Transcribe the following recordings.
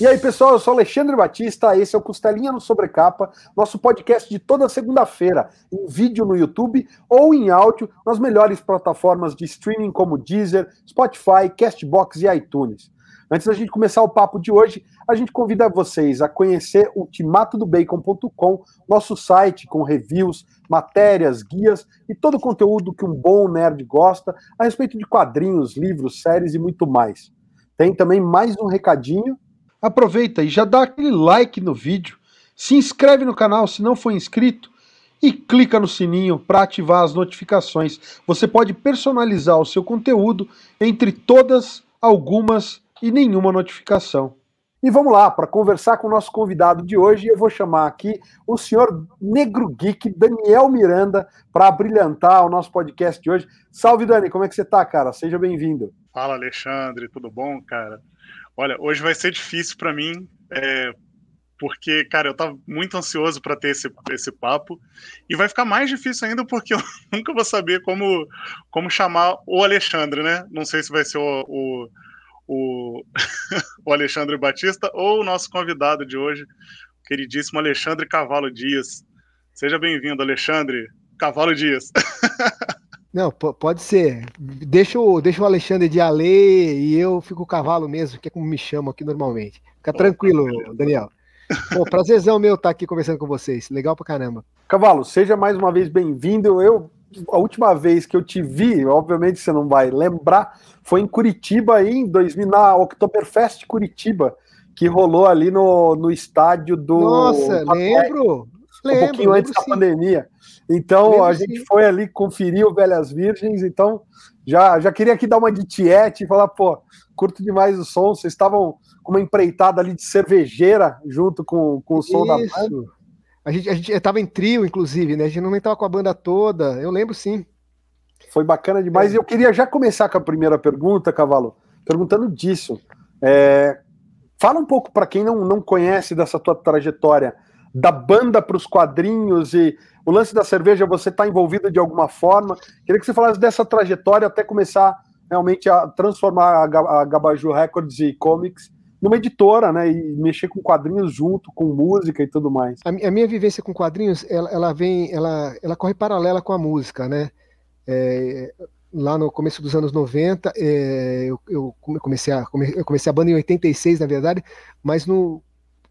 E aí, pessoal, eu sou Alexandre Batista, esse é o Costelinha no Sobrecapa, nosso podcast de toda segunda-feira, em vídeo no YouTube ou em áudio nas melhores plataformas de streaming como Deezer, Spotify, Castbox e iTunes. Antes da gente começar o papo de hoje, a gente convida vocês a conhecer o timatodobacon.com, nosso site com reviews, matérias, guias e todo o conteúdo que um bom nerd gosta a respeito de quadrinhos, livros, séries e muito mais. Tem também mais um recadinho aproveita e já dá aquele like no vídeo, se inscreve no canal se não for inscrito e clica no sininho para ativar as notificações. Você pode personalizar o seu conteúdo entre todas, algumas e nenhuma notificação. E vamos lá, para conversar com o nosso convidado de hoje, eu vou chamar aqui o senhor Negro Geek, Daniel Miranda, para brilhantar o nosso podcast de hoje. Salve, Dani, como é que você está, cara? Seja bem-vindo. Fala, Alexandre, tudo bom, cara? Olha, hoje vai ser difícil para mim, é, porque, cara, eu tava muito ansioso para ter esse, esse papo, e vai ficar mais difícil ainda porque eu nunca vou saber como, como chamar o Alexandre, né? Não sei se vai ser o, o, o, o Alexandre Batista ou o nosso convidado de hoje, o queridíssimo Alexandre Cavalo Dias. Seja bem-vindo, Alexandre Cavalo Dias. Não, pode ser. Deixa o, deixa o Alexandre de Ale e eu fico o cavalo mesmo, que é como me chamo aqui normalmente. Fica tranquilo, Daniel. Pô, prazerzão meu estar aqui conversando com vocês. Legal pra caramba. Cavalo, seja mais uma vez bem-vindo. Eu, a última vez que eu te vi, obviamente você não vai lembrar, foi em Curitiba em 2000, na Oktoberfest Curitiba, que rolou ali no, no estádio do. Nossa, lembro. Um lembro, pouquinho antes da pandemia. Então Mesmo a gente sim. foi ali conferir o Velhas Virgens, então já, já queria aqui dar uma de tiete e falar, pô, curto demais o som, vocês estavam com uma empreitada ali de cervejeira junto com, com o som Isso. da banda. A gente, a gente estava em trio, inclusive, né? A gente não estava com a banda toda, eu lembro sim. Foi bacana demais. É. E eu queria já começar com a primeira pergunta, Cavalo, perguntando disso. É, fala um pouco para quem não, não conhece dessa tua trajetória da banda para os quadrinhos e o lance da cerveja, você está envolvido de alguma forma? Queria que você falasse dessa trajetória até começar realmente a transformar a Gabaju Records e Comics numa editora, né, e mexer com quadrinhos junto, com música e tudo mais. A, a minha vivência com quadrinhos, ela, ela, vem, ela, ela corre paralela com a música, né? É, lá no começo dos anos 90, é, eu, eu, comecei a, eu comecei a banda em 86, na verdade, mas no,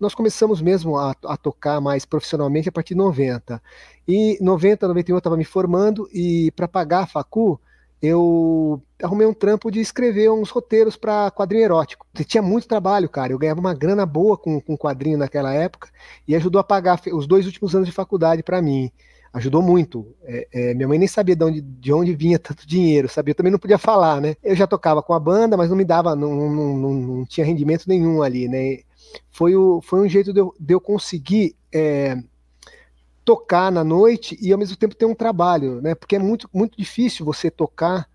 nós começamos mesmo a, a, tocar mais profissionalmente a partir de 90. E 90, 91 eu estava me formando e para pagar a facu, eu arrumei um trampo de escrever uns roteiros para quadrinho erótico. Tinha muito trabalho, cara. Eu ganhava uma grana boa com, com quadrinho naquela época e ajudou a pagar os dois últimos anos de faculdade para mim. Ajudou muito. É, é, minha mãe nem sabia de onde, de onde vinha tanto dinheiro, sabia? Eu também não podia falar, né? Eu já tocava com a banda, mas não me dava, não, não, não, não tinha rendimento nenhum ali, né? Foi, o, foi um jeito de eu, de eu conseguir é, tocar na noite e ao mesmo tempo ter um trabalho, né? Porque é muito, muito difícil você tocar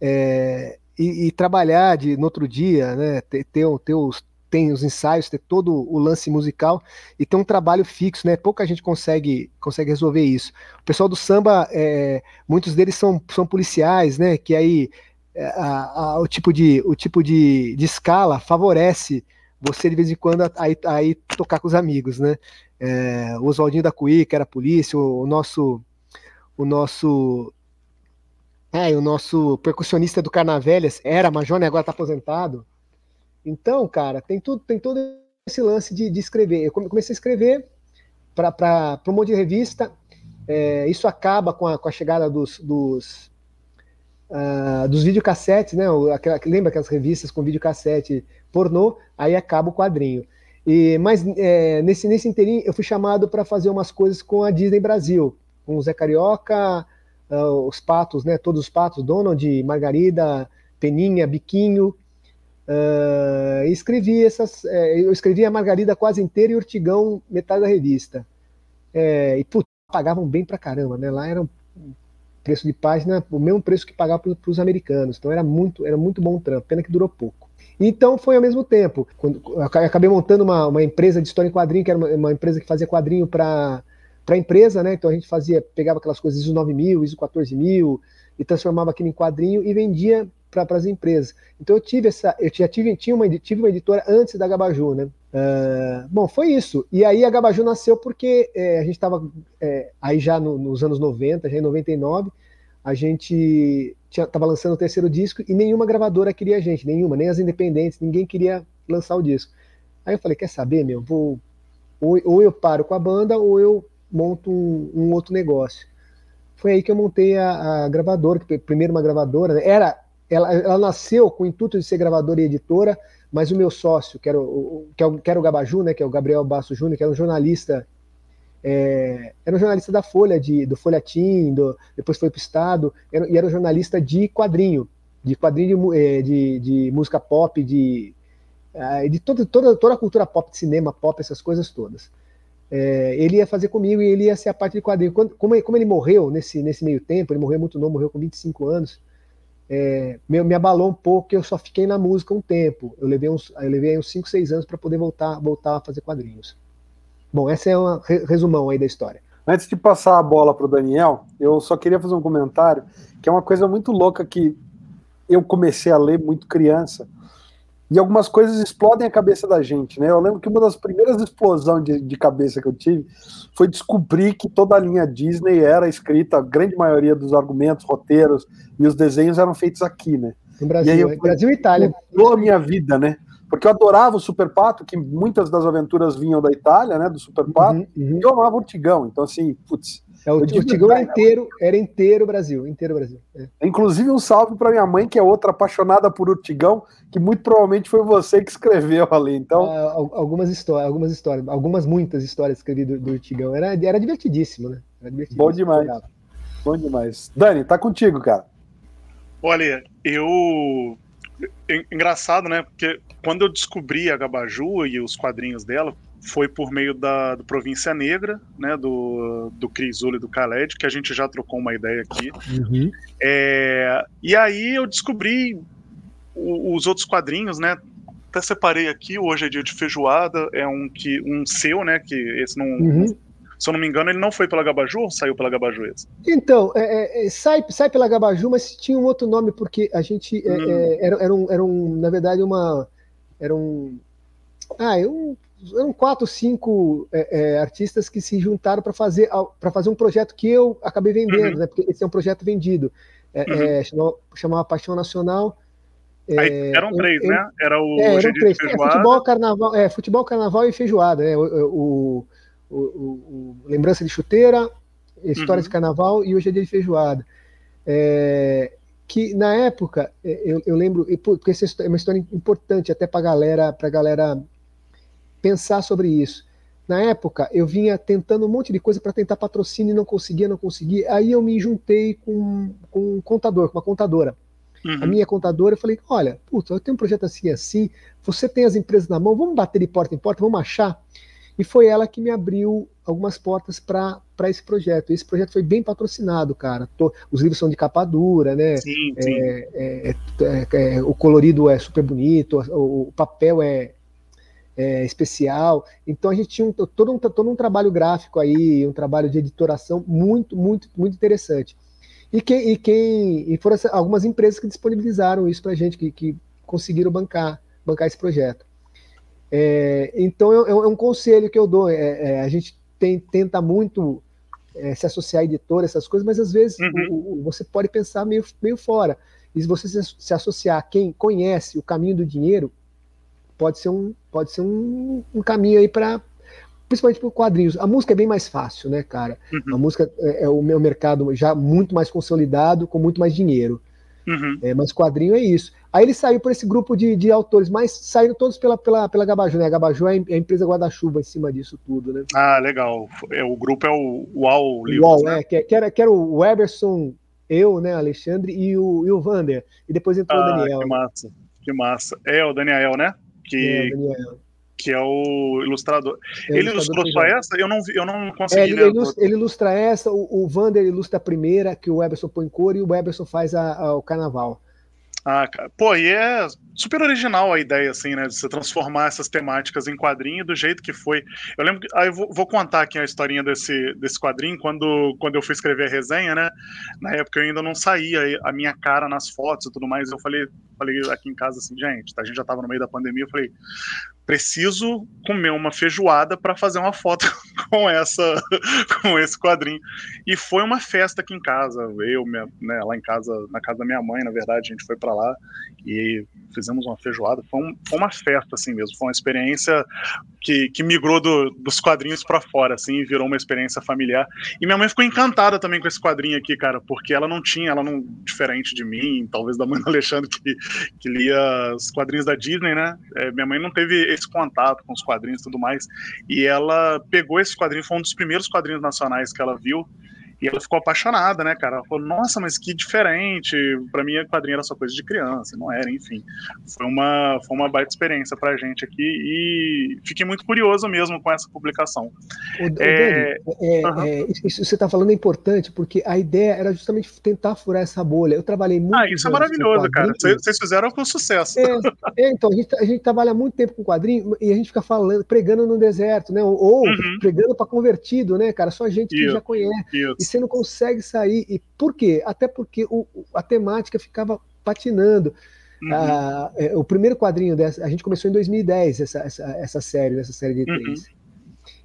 é, e, e, trabalhar de, no outro dia, né? Ter, ter, ter os, tem os ensaios, ter todo o lance musical e ter um trabalho fixo, né? Pouca gente consegue, consegue resolver isso. O pessoal do samba, é, muitos deles são, são policiais, né? Que aí é, a, a, o tipo de, o tipo de, de escala favorece você de vez em quando aí, aí tocar com os amigos, né? É, o Oswaldinho da Cuí, que era polícia, o, o nosso o nosso é, o nosso percussionista do Carnavelhas era Major, né? Agora tá aposentado. Então, cara, tem tudo, tem todo esse lance de, de escrever. Eu comecei a escrever para um monte de revista. É, isso acaba com a, com a chegada dos, dos, uh, dos videocassetes, né? Aquela, lembra aquelas revistas com videocassete pornô, aí acaba o quadrinho. E, mas é, nesse, nesse inteirinho eu fui chamado para fazer umas coisas com a Disney Brasil, com o Zé Carioca, uh, os patos, né? Todos os patos, Donald, Margarida, Peninha, Biquinho. Uh, escrevi essas. É, eu escrevi a Margarida quase inteira e Urtigão metade da revista. É, e putz, pagavam bem pra caramba, né? Lá era um preço de página, o mesmo preço que pagava para os americanos. Então era muito, era muito bom o trampo, pena que durou pouco. Então foi ao mesmo tempo. Quando, acabei montando uma, uma empresa de história em quadrinho, que era uma, uma empresa que fazia quadrinho para a empresa, né? Então a gente fazia, pegava aquelas coisas ISO 9000, ISO 14000 e transformava aquilo em quadrinho e vendia para as empresas. Então eu tive essa, eu já tive, tinha uma, tive uma editora antes da Gabaju, né? Uh, bom, foi isso. E aí a Gabaju nasceu porque é, a gente estava é, aí já no, nos anos 90, já em 99, a gente estava lançando o terceiro disco e nenhuma gravadora queria a gente, nenhuma, nem as independentes, ninguém queria lançar o disco. Aí eu falei, quer saber, meu, vou ou, ou eu paro com a banda ou eu monto um, um outro negócio. Foi aí que eu montei a, a gravadora, que primeiro uma gravadora, né? era ela, ela, nasceu com o intuito de ser gravadora e editora, mas o meu sócio, que era o, é o, que era o Gabaju, né, que é o Gabriel Basso Júnior, que era um jornalista, é, era um jornalista da Folha, de, do Folhatim, do, depois foi para o Estado, era, e era um jornalista de quadrinho, de quadrinho de, é, de, de música pop, de, é, de toda, toda, toda a cultura pop, de cinema pop, essas coisas todas. É, ele ia fazer comigo e ele ia ser a parte de quadrinho. Quando, como, como ele morreu nesse, nesse meio tempo, ele morreu muito novo, morreu com 25 anos, é, me, me, abalou um pouco eu só fiquei na música um tempo. Eu levei uns, eu levei uns 5, 6 anos para poder voltar, voltar a fazer quadrinhos. Bom, essa é um resumão aí da história. Antes de passar a bola para o Daniel, eu só queria fazer um comentário, que é uma coisa muito louca que eu comecei a ler muito criança, e algumas coisas explodem a cabeça da gente, né? Eu lembro que uma das primeiras explosões de, de, cabeça que eu tive foi descobrir que toda a linha Disney era escrita, a grande maioria dos argumentos, roteiros e os desenhos eram feitos aqui, né? No Brasil, e eu, Brasil e Itália. Mudou a minha vida, né? Porque eu adorava o Super Pato, que muitas das aventuras vinham da Itália, né? Do Super Pato, uhum, uhum. e eu amava o Tigão. Então, assim, putz, é, o, o Tigão era inteiro, era inteiro Brasil, inteiro Brasil. É. Inclusive um salve para minha mãe, que é outra apaixonada por Urtigão, que muito provavelmente foi você que escreveu ali. Então, ah, algumas histórias, algumas histórias, algumas muitas histórias escrevi do, do Urtigão. Era, era divertidíssimo, né? Era divertidíssimo, Bom demais. Bom demais. Dani, tá contigo, cara. Olha, eu engraçado, né? Porque quando eu descobri a Gabaju e os quadrinhos dela, foi por meio da do Província Negra, né, do, do Crisule e do Khaled, que a gente já trocou uma ideia aqui. Uhum. É, e aí eu descobri os outros quadrinhos, né? Até separei aqui, hoje é dia de feijoada, é um que um seu, né? Que esse não. Uhum. Se eu não me engano, ele não foi pela Gabaju ou saiu pela Gabaju esse? Então, é, é, é sai, sai pela Gabaju, mas tinha um outro nome, porque a gente. É, hum. É, era, era, um, era um, na verdade, uma. Era um. Ah, eu eram quatro, cinco é, é, artistas que se juntaram para fazer, fazer um projeto que eu acabei vendendo, uhum. né? Porque esse é um projeto vendido. É, uhum. É, chamava, chamava, Paixão Nacional. Aí, é, eram três, eu, né? Era o é, eram três. futebol, carnaval, é, futebol, carnaval e feijoada, né? O, o, o, o lembrança de chuteira, história uhum. de carnaval e hoje é dia de feijoada. que na época eu, eu lembro, porque essa é uma história importante até para galera, para galera pensar sobre isso. Na época, eu vinha tentando um monte de coisa para tentar patrocínio e não conseguia, não conseguia. Aí eu me juntei com, com um contador, com uma contadora. Uhum. A minha contadora, eu falei: olha, puta, eu tenho um projeto assim assim, você tem as empresas na mão, vamos bater de porta em porta, vamos achar. E foi ela que me abriu algumas portas para esse projeto. Esse projeto foi bem patrocinado, cara. Tô, os livros são de capa dura, né? Sim, sim. É, é, é, é o colorido é super bonito, o, o papel é, é, especial. Então a gente tinha um, todo, um, todo um trabalho gráfico aí, um trabalho de editoração muito, muito, muito interessante. E quem, e quem e foram algumas empresas que disponibilizaram isso para a gente, que, que conseguiram bancar, bancar esse projeto. É, então é, é, um conselho que eu dou. É, é a gente tem, tenta muito é, se associar a editora, essas coisas, mas às vezes uhum. o, o, você pode pensar meio, meio fora. E se você se, se associar a quem conhece o caminho do dinheiro, pode ser um, pode ser um, um caminho aí para principalmente para quadrinhos. A música é bem mais fácil, né, cara? Uhum. A música é, é, o meu mercado já muito mais consolidado, com muito mais dinheiro. Uhum. É, mas quadrinho é isso. Aí ele saiu por esse grupo de, de autores, mas saíram todos pela, pela, pela Gabaju, né? A Gabaju é a é empresa guarda-chuva em cima disso tudo, né? Ah, legal. É, o grupo é o UAU Livros, UAU, né? é, que, que, era, que era o Weberson, eu, né, Alexandre, e o, e o Vander. E depois entrou ah, o Daniel. Que massa, que massa. É, o Daniel, né? que, é, que é o ilustrador. É ele ilustrou só essa? Eu não, eu não consegui. É, ele, ele, ilustra, ele, ilustra, essa, o, o Vander ilustra a primeira, que o Eberson põe cor, e o Eberson faz a, a, o carnaval. Ah, cara. Pô, e é super original a ideia, assim, né? De você transformar essas temáticas em quadrinho do jeito que foi. Eu lembro que. Aí ah, eu vou, vou, contar aqui a historinha desse, desse quadrinho. Quando, quando eu fui escrever a resenha, né? Na época eu ainda não saía a minha cara nas fotos e tudo mais. Eu falei, falei aqui em casa assim, gente, a gente já tava no meio da pandemia, eu falei, preciso comer uma feijoada para fazer uma foto com essa com esse quadrinho e foi uma festa aqui em casa eu minha, né, lá em casa na casa da minha mãe na verdade a gente foi para lá e fizemos uma feijoada. Foi, um, foi, uma festa assim mesmo foi uma experiência que, que migrou do, dos quadrinhos para fora assim virou uma experiência familiar. E minha mãe ficou encantada também com esse quadrinho aqui cara porque ela não tinha ela não diferente de mim talvez da mãe do Alexandre que, que lia os quadrinhos da Disney né é, minha mãe não teve esse contato com os quadrinhos e tudo mais. E ela pegou esse quadrinho, foi um dos primeiros quadrinhos nacionais que ela viu. E ela ficou apaixonada, né, cara? Ela falou, nossa, mas que diferente. Para mim, a quadrinho era só coisa de criança, não era, enfim. Foi uma, foi uma baita experiência pra gente aqui e fiquei muito curioso mesmo com essa publicação. O, é, é, uhum. é, isso que você está falando é importante, porque a ideia era justamente tentar furar essa bolha. Eu trabalhei muito. Ah, isso é maravilhoso, cara. Vocês fizeram com sucesso. É, é, então, a gente, a gente trabalha muito tempo com quadrinho e a gente fica falando, pregando no deserto, né? Ou uhum. pregando para convertido, né, cara? Só gente que isso, já conhece. Isso você não consegue sair. E por quê? Até porque o, a temática ficava patinando. Uhum. Ah, é, o primeiro quadrinho dessa, a gente começou em 2010, essa, essa, essa série, essa série de três. Uhum.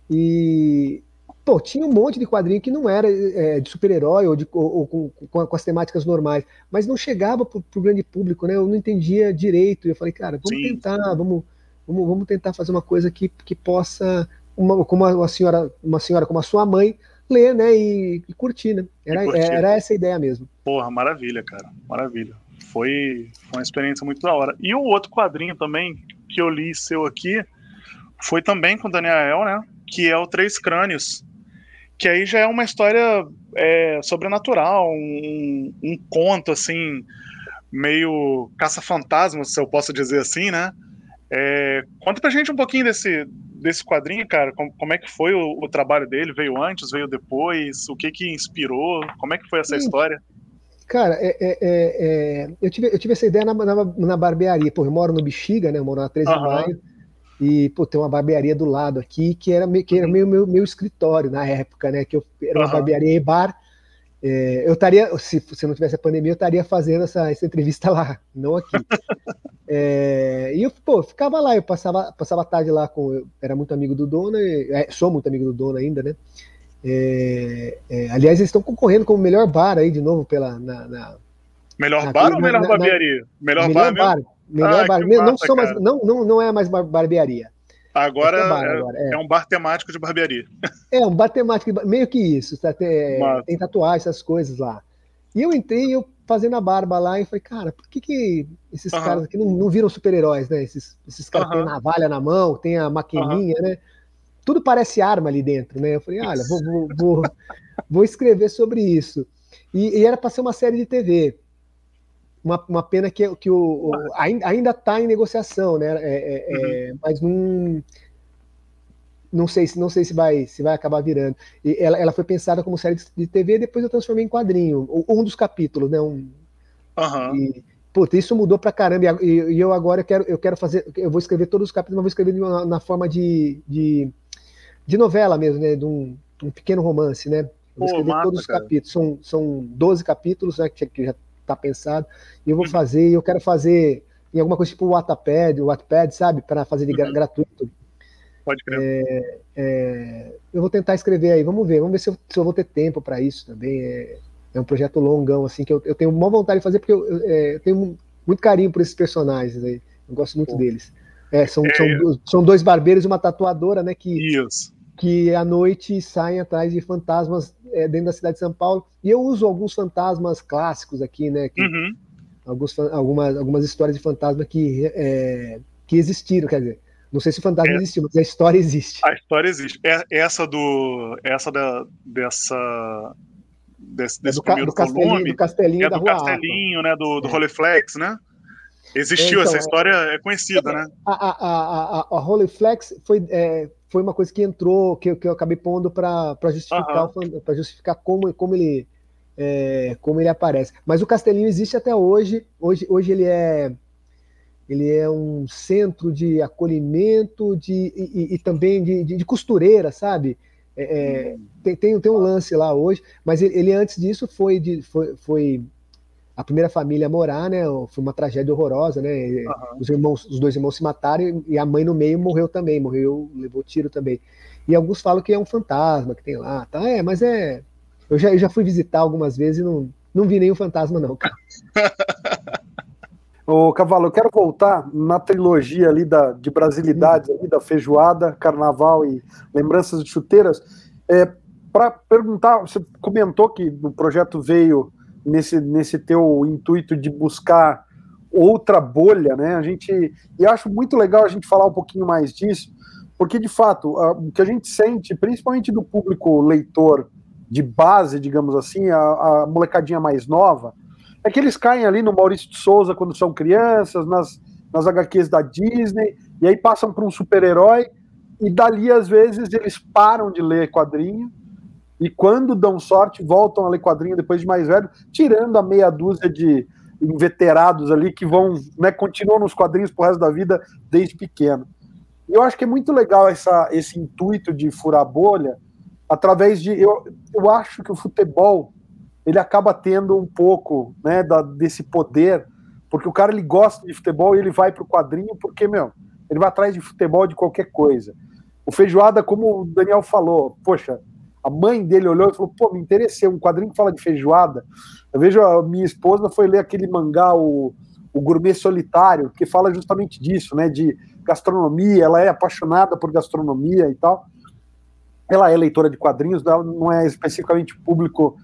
E pô, tinha um monte de quadrinho que não era é, de super-herói ou, de, ou, ou com, com, com, as temáticas normais, mas não chegava para o grande público, né? Eu não entendia direito. E eu falei, cara, vamos Sim. tentar, vamos, vamos, vamos tentar fazer uma coisa que, que possa, uma, como uma senhora, uma senhora como a sua mãe, ler, né, e, e curtir, né? Era, curtir. era essa a ideia mesmo. Porra, maravilha, cara, maravilha. Foi, foi uma experiência muito da hora. E o outro quadrinho também que eu li seu aqui foi também com o Daniel, né? Que é o Três Crânios. Que aí já é uma história é, sobrenatural, um, um conto assim, meio caça-fantasma, se eu posso dizer assim, né? É, conta pra gente um pouquinho desse, desse quadrinho, cara? Como, como é que foi o, o, trabalho dele? Veio antes, veio depois? O que que inspirou? Como é que foi essa Sim. história? Cara, é, é, é, é, eu, tive, eu tive essa ideia na, na, na, barbearia. Pô, eu moro no Bexiga, né? Eu moro na 13 uhum. de maio. E, pô, tem uma barbearia do lado aqui, que era, que era meio meu, meu escritório na época, né? Que eu, era uma uhum. barbearia e bar. É, eu estaria, se, se não tivesse a pandemia, eu estaria fazendo essa, essa entrevista lá, não aqui. É, e eu, pô, ficava lá, eu passava, passava a tarde lá com. Eu era muito amigo do dono, é, sou muito amigo do dono ainda, né? É, é, aliás, eles estão concorrendo como melhor bar aí de novo pela. Na, na melhor na, bar na, ou melhor barbearia? Melhor, melhor bar, bar Melhor ah, bar. Não, massa, não, mais, não, não, não é mais barbearia. Agora, é, bar, agora é. é, um bar temático de barbearia. É, um bar temático, meio que isso. Tá, tem, tem tatuagem, essas coisas lá. E eu entrei, eu fazendo a barba lá e falei, cara, por que, que esses uhum. caras aqui não, não viram super-heróis, né? Esses, esses caras uhum. têm navalha na mão, tem a maquininha, uhum. né? Tudo parece arma ali dentro, né? Eu falei, olha, vou, vou, vou, vou escrever sobre isso. E, e era para ser uma série de TV. Uma, uma pena que, que o, o ainda está em negociação, né? É, é, é, uhum. mas não não sei se não sei se vai se vai acabar virando. E ela, ela foi pensada como série de TV, depois eu transformei em quadrinho, um dos capítulos, né? Um, uhum. e, puta, isso mudou pra caramba. E, e, eu agora eu quero, eu quero fazer, eu vou escrever todos os capítulos, mas vou escrever na, na forma de, de, de, novela mesmo, né? De um, um pequeno romance, né? Eu vou escrever massa, todos os cara. capítulos. São, são 12 capítulos, né? Que, que já tá pensado. E eu vou uhum. fazer, eu quero fazer em alguma coisa tipo o Wattpad, o Wattpad, sabe? Para fazer de uhum. gratuito Pode crer. É, é, eu vou tentar escrever aí, vamos ver, vamos ver se eu, se eu vou ter tempo para isso também. É, é, um projeto longão, assim, que eu, eu tenho uma vontade de fazer, porque eu, eu, é, eu, tenho muito carinho por esses personagens aí. Eu gosto muito Pô. deles. É, são, são, são, dois barbeiros e uma tatuadora, né? Que, isso. Que à noite saem atrás de fantasmas dentro da cidade de São Paulo. E eu uso alguns fantasmas clássicos aqui, né? Que, uhum. alguns, algumas, algumas histórias de fantasma que, que existiram, quer dizer não sei se o fantasma é, existiu, mas a história existe. A história existe. É, essa do. Essa da, dessa. Desse, é desse do, primeiro do volume. Do castelinho é do castelinho, né? Do, do é. Roleflex, né? Existiu, é, então, essa história é conhecida, né? A, a, a, a, a Roleflex foi, é, foi uma coisa que entrou, que, que eu acabei pondo para justificar, para justificar como, como ele. É, como ele aparece. Mas o Castelinho existe até hoje. Hoje, hoje ele é ele é um centro de acolhimento de, e, e também de, de, de, costureira, sabe? É, é, tem, tem, tem, um lance lá hoje, mas ele, ele, antes disso foi, de, foi, foi a primeira família a morar, né? Foi uma tragédia horrorosa, né? Uhum. Os irmãos, os dois irmãos se mataram e a mãe no meio morreu também, morreu, levou tiro também. E alguns falam que é um fantasma que tem lá, tá? É, mas é. Eu já, eu já fui visitar algumas vezes e não, não vi nenhum fantasma, não, cara. Ô, Cavalo, eu quero voltar na trilogia ali da, de brasilidades, ali, da feijoada, carnaval e lembranças de chuteiras. É, Para perguntar, você comentou que o projeto veio nesse, nesse teu intuito de buscar outra bolha, né? A gente e acho muito legal a gente falar um pouquinho mais disso, porque de fato o que a gente sente, principalmente do público leitor de base, digamos assim, a, a molecadinha mais nova, é que eles caem ali no Maurício de Souza quando são crianças, nas, nas HQs da Disney, e aí passam para um super-herói, e dali às vezes eles param de ler quadrinho e quando dão sorte, voltam a ler quadrinho depois de mais velho, tirando a meia dúzia de inveterados ali que vão, né, continuam nos quadrinhos pro resto da vida desde pequeno. E eu acho que é muito legal essa, esse intuito de furar bolha, através de. Eu, eu acho que o futebol ele acaba tendo um pouco né, da, desse poder, porque o cara ele gosta de futebol e ele vai pro quadrinho, porque, meu, ele vai atrás de futebol de qualquer coisa. O Feijoada, como o Daniel falou, poxa, a mãe dele olhou e falou: pô, me interessei, um quadrinho que fala de feijoada. Eu vejo a minha esposa foi ler aquele mangá, o, o Gourmet Solitário, que fala justamente disso, né? De gastronomia, ela é apaixonada por gastronomia e tal. Ela é leitora de quadrinhos, ela não é especificamente público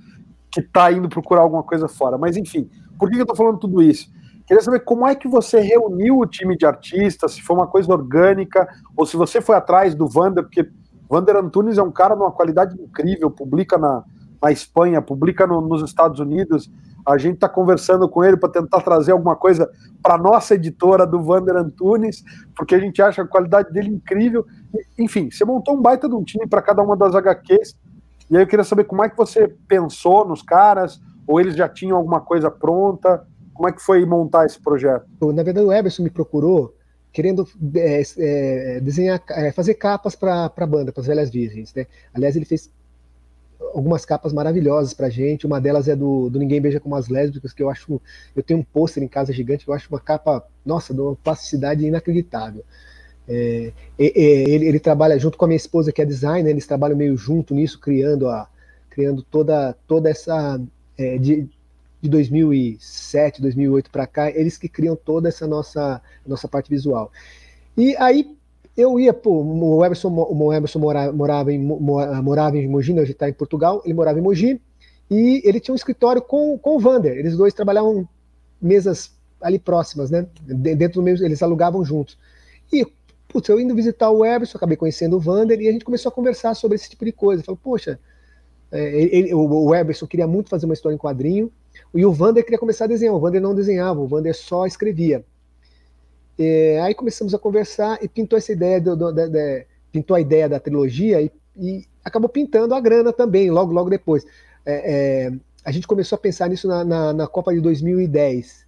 que está indo procurar alguma coisa fora. Mas enfim, por que eu estou falando tudo isso? Queria saber como é que você reuniu o time de artistas, se foi uma coisa orgânica, ou se você foi atrás do Wander, porque Vander Antunes é um cara de uma qualidade incrível, publica na, na Espanha, publica no, nos Estados Unidos. A gente está conversando com ele para tentar trazer alguma coisa para nossa editora do Vander Antunes, porque a gente acha a qualidade dele incrível. Enfim, você montou um baita de um time para cada uma das HQs. E aí eu queria saber como é que você pensou nos caras, ou eles já tinham alguma coisa pronta? Como é que foi montar esse projeto? Na verdade, o Everson me procurou querendo é, é, desenhar, é, fazer capas para a banda, para as Velhas Virgens. Né? Aliás, ele fez algumas capas maravilhosas para gente. Uma delas é do, do Ninguém Beija Como as Lésbicas, que eu acho. Eu tenho um pôster em casa gigante que eu acho uma capa, nossa, de uma plasticidade inacreditável. É, ele, ele, trabalha junto com a minha esposa, que é designer, eles trabalham meio junto nisso, criando, a, criando toda, toda essa. É, de, de 2007, 2008 para cá, eles que criam toda essa nossa, nossa parte visual. E aí eu ia, pô, o Emerson, o Emerson morava, morava, em, morava em Mogi, né, hoje está em Portugal, ele morava em Mogi, e ele tinha um escritório com, com o Vander, eles dois trabalhavam mesas ali próximas, né, dentro do mesmo, eles alugavam juntos. E, putz, eu indo visitar o Emerson, acabei conhecendo o Vander, e a gente começou a conversar sobre esse tipo de coisa. Falei, poxa, é, ele, o, o Emerson queria muito fazer uma história em quadrinho, e o Vander queria começar a desenhar, o Vander não desenhava, o Vander só escrevia. É, aí começamos a conversar e pintou essa ideia, do, do, pintou a ideia da trilogia e, e, acabou pintando a grana também, logo, logo depois. É, é, a gente começou a pensar nisso na, na, na Copa de 2010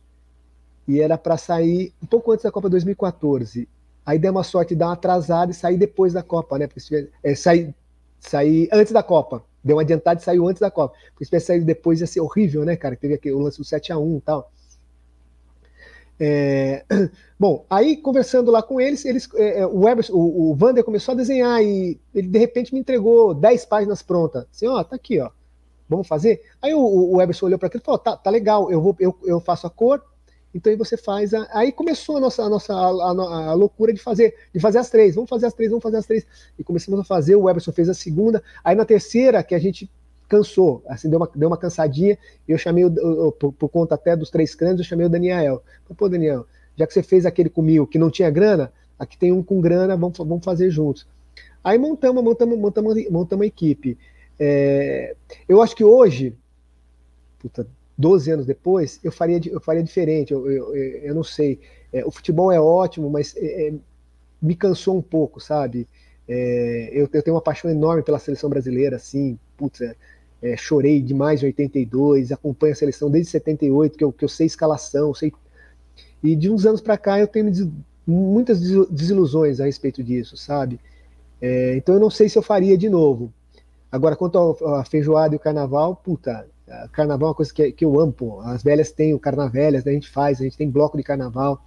e era para sair um pouco antes da Copa 2014. Aí deu uma sorte de dar uma atrasada e sair depois da Copa, né? Porque, é, sair, sair antes da Copa. Deu uma adiantada e saiu antes da Copa. Porque se tivesse saído depois ia ser horrível, né, cara? Teve aquele, o lance do 7x1 e tal. É, bom, aí conversando lá com eles, eles é, é o, Weber, o, o Vander começou a desenhar e ele de repente me entregou 10 páginas prontas. Assim, ó, tá aqui, ó. Vamos fazer? Aí o, o Eberson olhou para aquilo e falou: tá, tá legal, eu, vou, eu, eu faço a cor, então aí você faz a... aí começou a nossa a nossa a, a, loucura de fazer de fazer as três, vamos fazer as três, vamos fazer as três e começamos a fazer. O Everson fez a segunda, aí na terceira que a gente cansou, assim deu uma, deu uma cansadinha. Eu chamei o, o, por, por, conta até dos três crânios, eu chamei o Daniel. Falei, Pô, Daniel, já que você fez aquele comigo que não tinha grana, aqui tem um com grana, vamos, vamos fazer juntos. Aí montamos, montamos, montamos, montamos a equipe. É, eu acho que hoje, puta, 12 anos depois, eu faria, eu faria diferente, eu, eu, eu não sei. É, o futebol é ótimo, mas é, é me cansou um pouco, sabe? É, eu, eu, tenho uma paixão enorme pela seleção brasileira, assim, putz, é, é chorei demais em 82, acompanho a seleção desde 78, que eu, que eu sei escalação, sei. E de uns anos para cá eu tenho muitas desilusões a respeito disso, sabe? Então eu não sei se eu faria de novo. Agora, quanto à feijoada e o carnaval, puta, Carnaval é uma coisa que, que eu amo, pô. As velhas têm o carnavélias, né? a gente faz, a gente tem bloco de carnaval.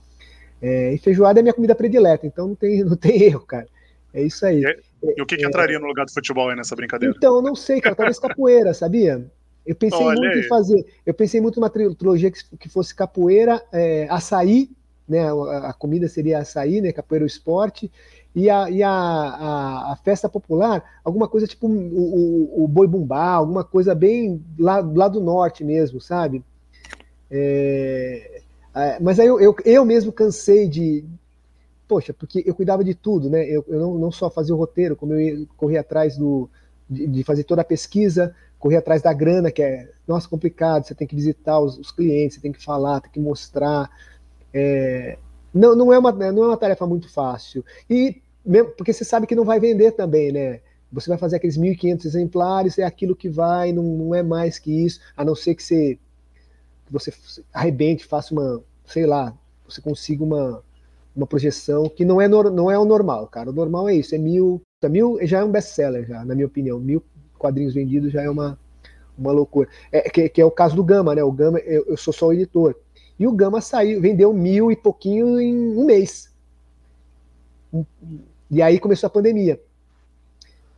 É, e feijoada é minha comida predileta, então não tem, não tem erro, cara. É isso aí. E, e o que, que é, entraria no lugar do futebol aí nessa brincadeira? Então, eu não sei, cara. Talvez capoeira, sabia? Eu pensei Olha muito aí. em fazer. Eu pensei muito numa trilogia que, que fosse capoeira, é, açaí, né? A, a, comida seria açaí, né? Capoeira o esporte. E, a, e a, a, a, festa popular, alguma coisa tipo o, o, o boi bumbá, alguma coisa bem lá, lá do norte mesmo, sabe? É, é, mas aí eu, eu, eu mesmo cansei de, poxa, porque eu cuidava de tudo, né? Eu, eu não, não, só fazia o roteiro, como eu corria atrás do, de, de, fazer toda a pesquisa, correr atrás da grana, que é, nossa, complicado, você tem que visitar os, os clientes, você tem que falar, tem que mostrar. É, não, não, é uma, não é uma tarefa muito fácil. E mesmo, porque você sabe que não vai vender também, né? Você vai fazer aqueles 1.500 exemplares, é aquilo que vai, não, não é mais que isso, a não ser que você, que você arrebente, faça uma, sei lá, você consiga uma, uma projeção que não é, não é o normal, cara. O normal é isso, é mil. Mil já é um best-seller, já, na minha opinião. Mil quadrinhos vendidos já é uma, uma loucura. É, que, que é o caso do Gama, né? O Gama, eu, eu sou só o editor. E o Gama saiu, vendeu mil e pouquinho em um mês. E aí começou a pandemia.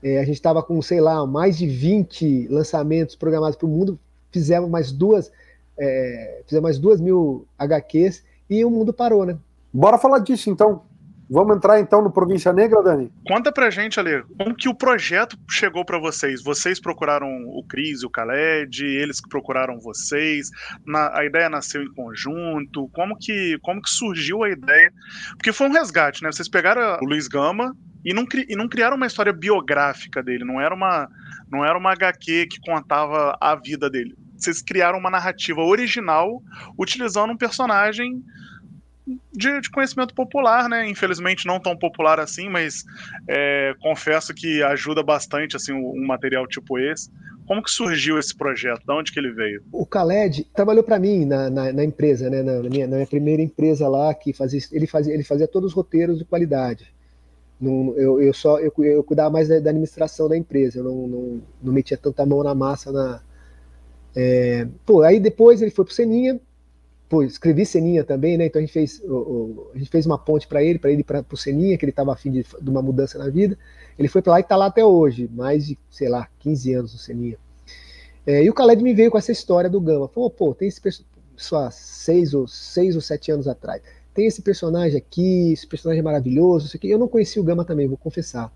É, a gente estava com, sei lá, mais de 20 lançamentos programados para o mundo. Fizemos mais duas, é, fizemos mais duas mil HQs e o mundo parou, né? Bora falar disso então. Vamos entrar então no Província Negra, Dani? Conta pra gente, Ale, como que o projeto chegou para vocês? Vocês procuraram o Cris e o Khaled, eles que procuraram vocês, na, a ideia nasceu em conjunto, como que, como que surgiu a ideia? Porque foi um resgate, né? Vocês pegaram o Luiz Gama e não, e não criaram uma história biográfica dele, não era uma, não era uma HQ que contava a vida dele. Vocês criaram uma narrativa original utilizando um personagem de, de, conhecimento popular, né? Infelizmente não tão popular assim, mas é, confesso que ajuda bastante assim um, material tipo esse. Como que surgiu esse projeto? De onde que ele veio? O Khaled trabalhou para mim na, na, na, empresa, né? Na, minha, na minha primeira empresa lá que fazia ele fazia ele fazia todos os roteiros de qualidade. Não, eu, eu só eu, eu cuidava mais da, da, administração da empresa. Eu não, não, não metia tanta mão na massa na é, pô, aí depois ele foi pro Seninha, pô, escrevi Seninha também, né? Então a gente fez, o, o, a gente fez uma ponte para ele, para ele para o Seninha, que ele estava afim de, de, uma mudança na vida. Ele foi para lá e está lá até hoje, mais de, sei lá, 15 anos no Seninha. É, e o Khaled me veio com essa história do Gama. Falou, pô, tem esse só seis ou seis ou sete anos atrás. Tem esse personagem aqui, esse personagem maravilhoso, isso aqui. Eu não conheci o Gama também, vou confessar.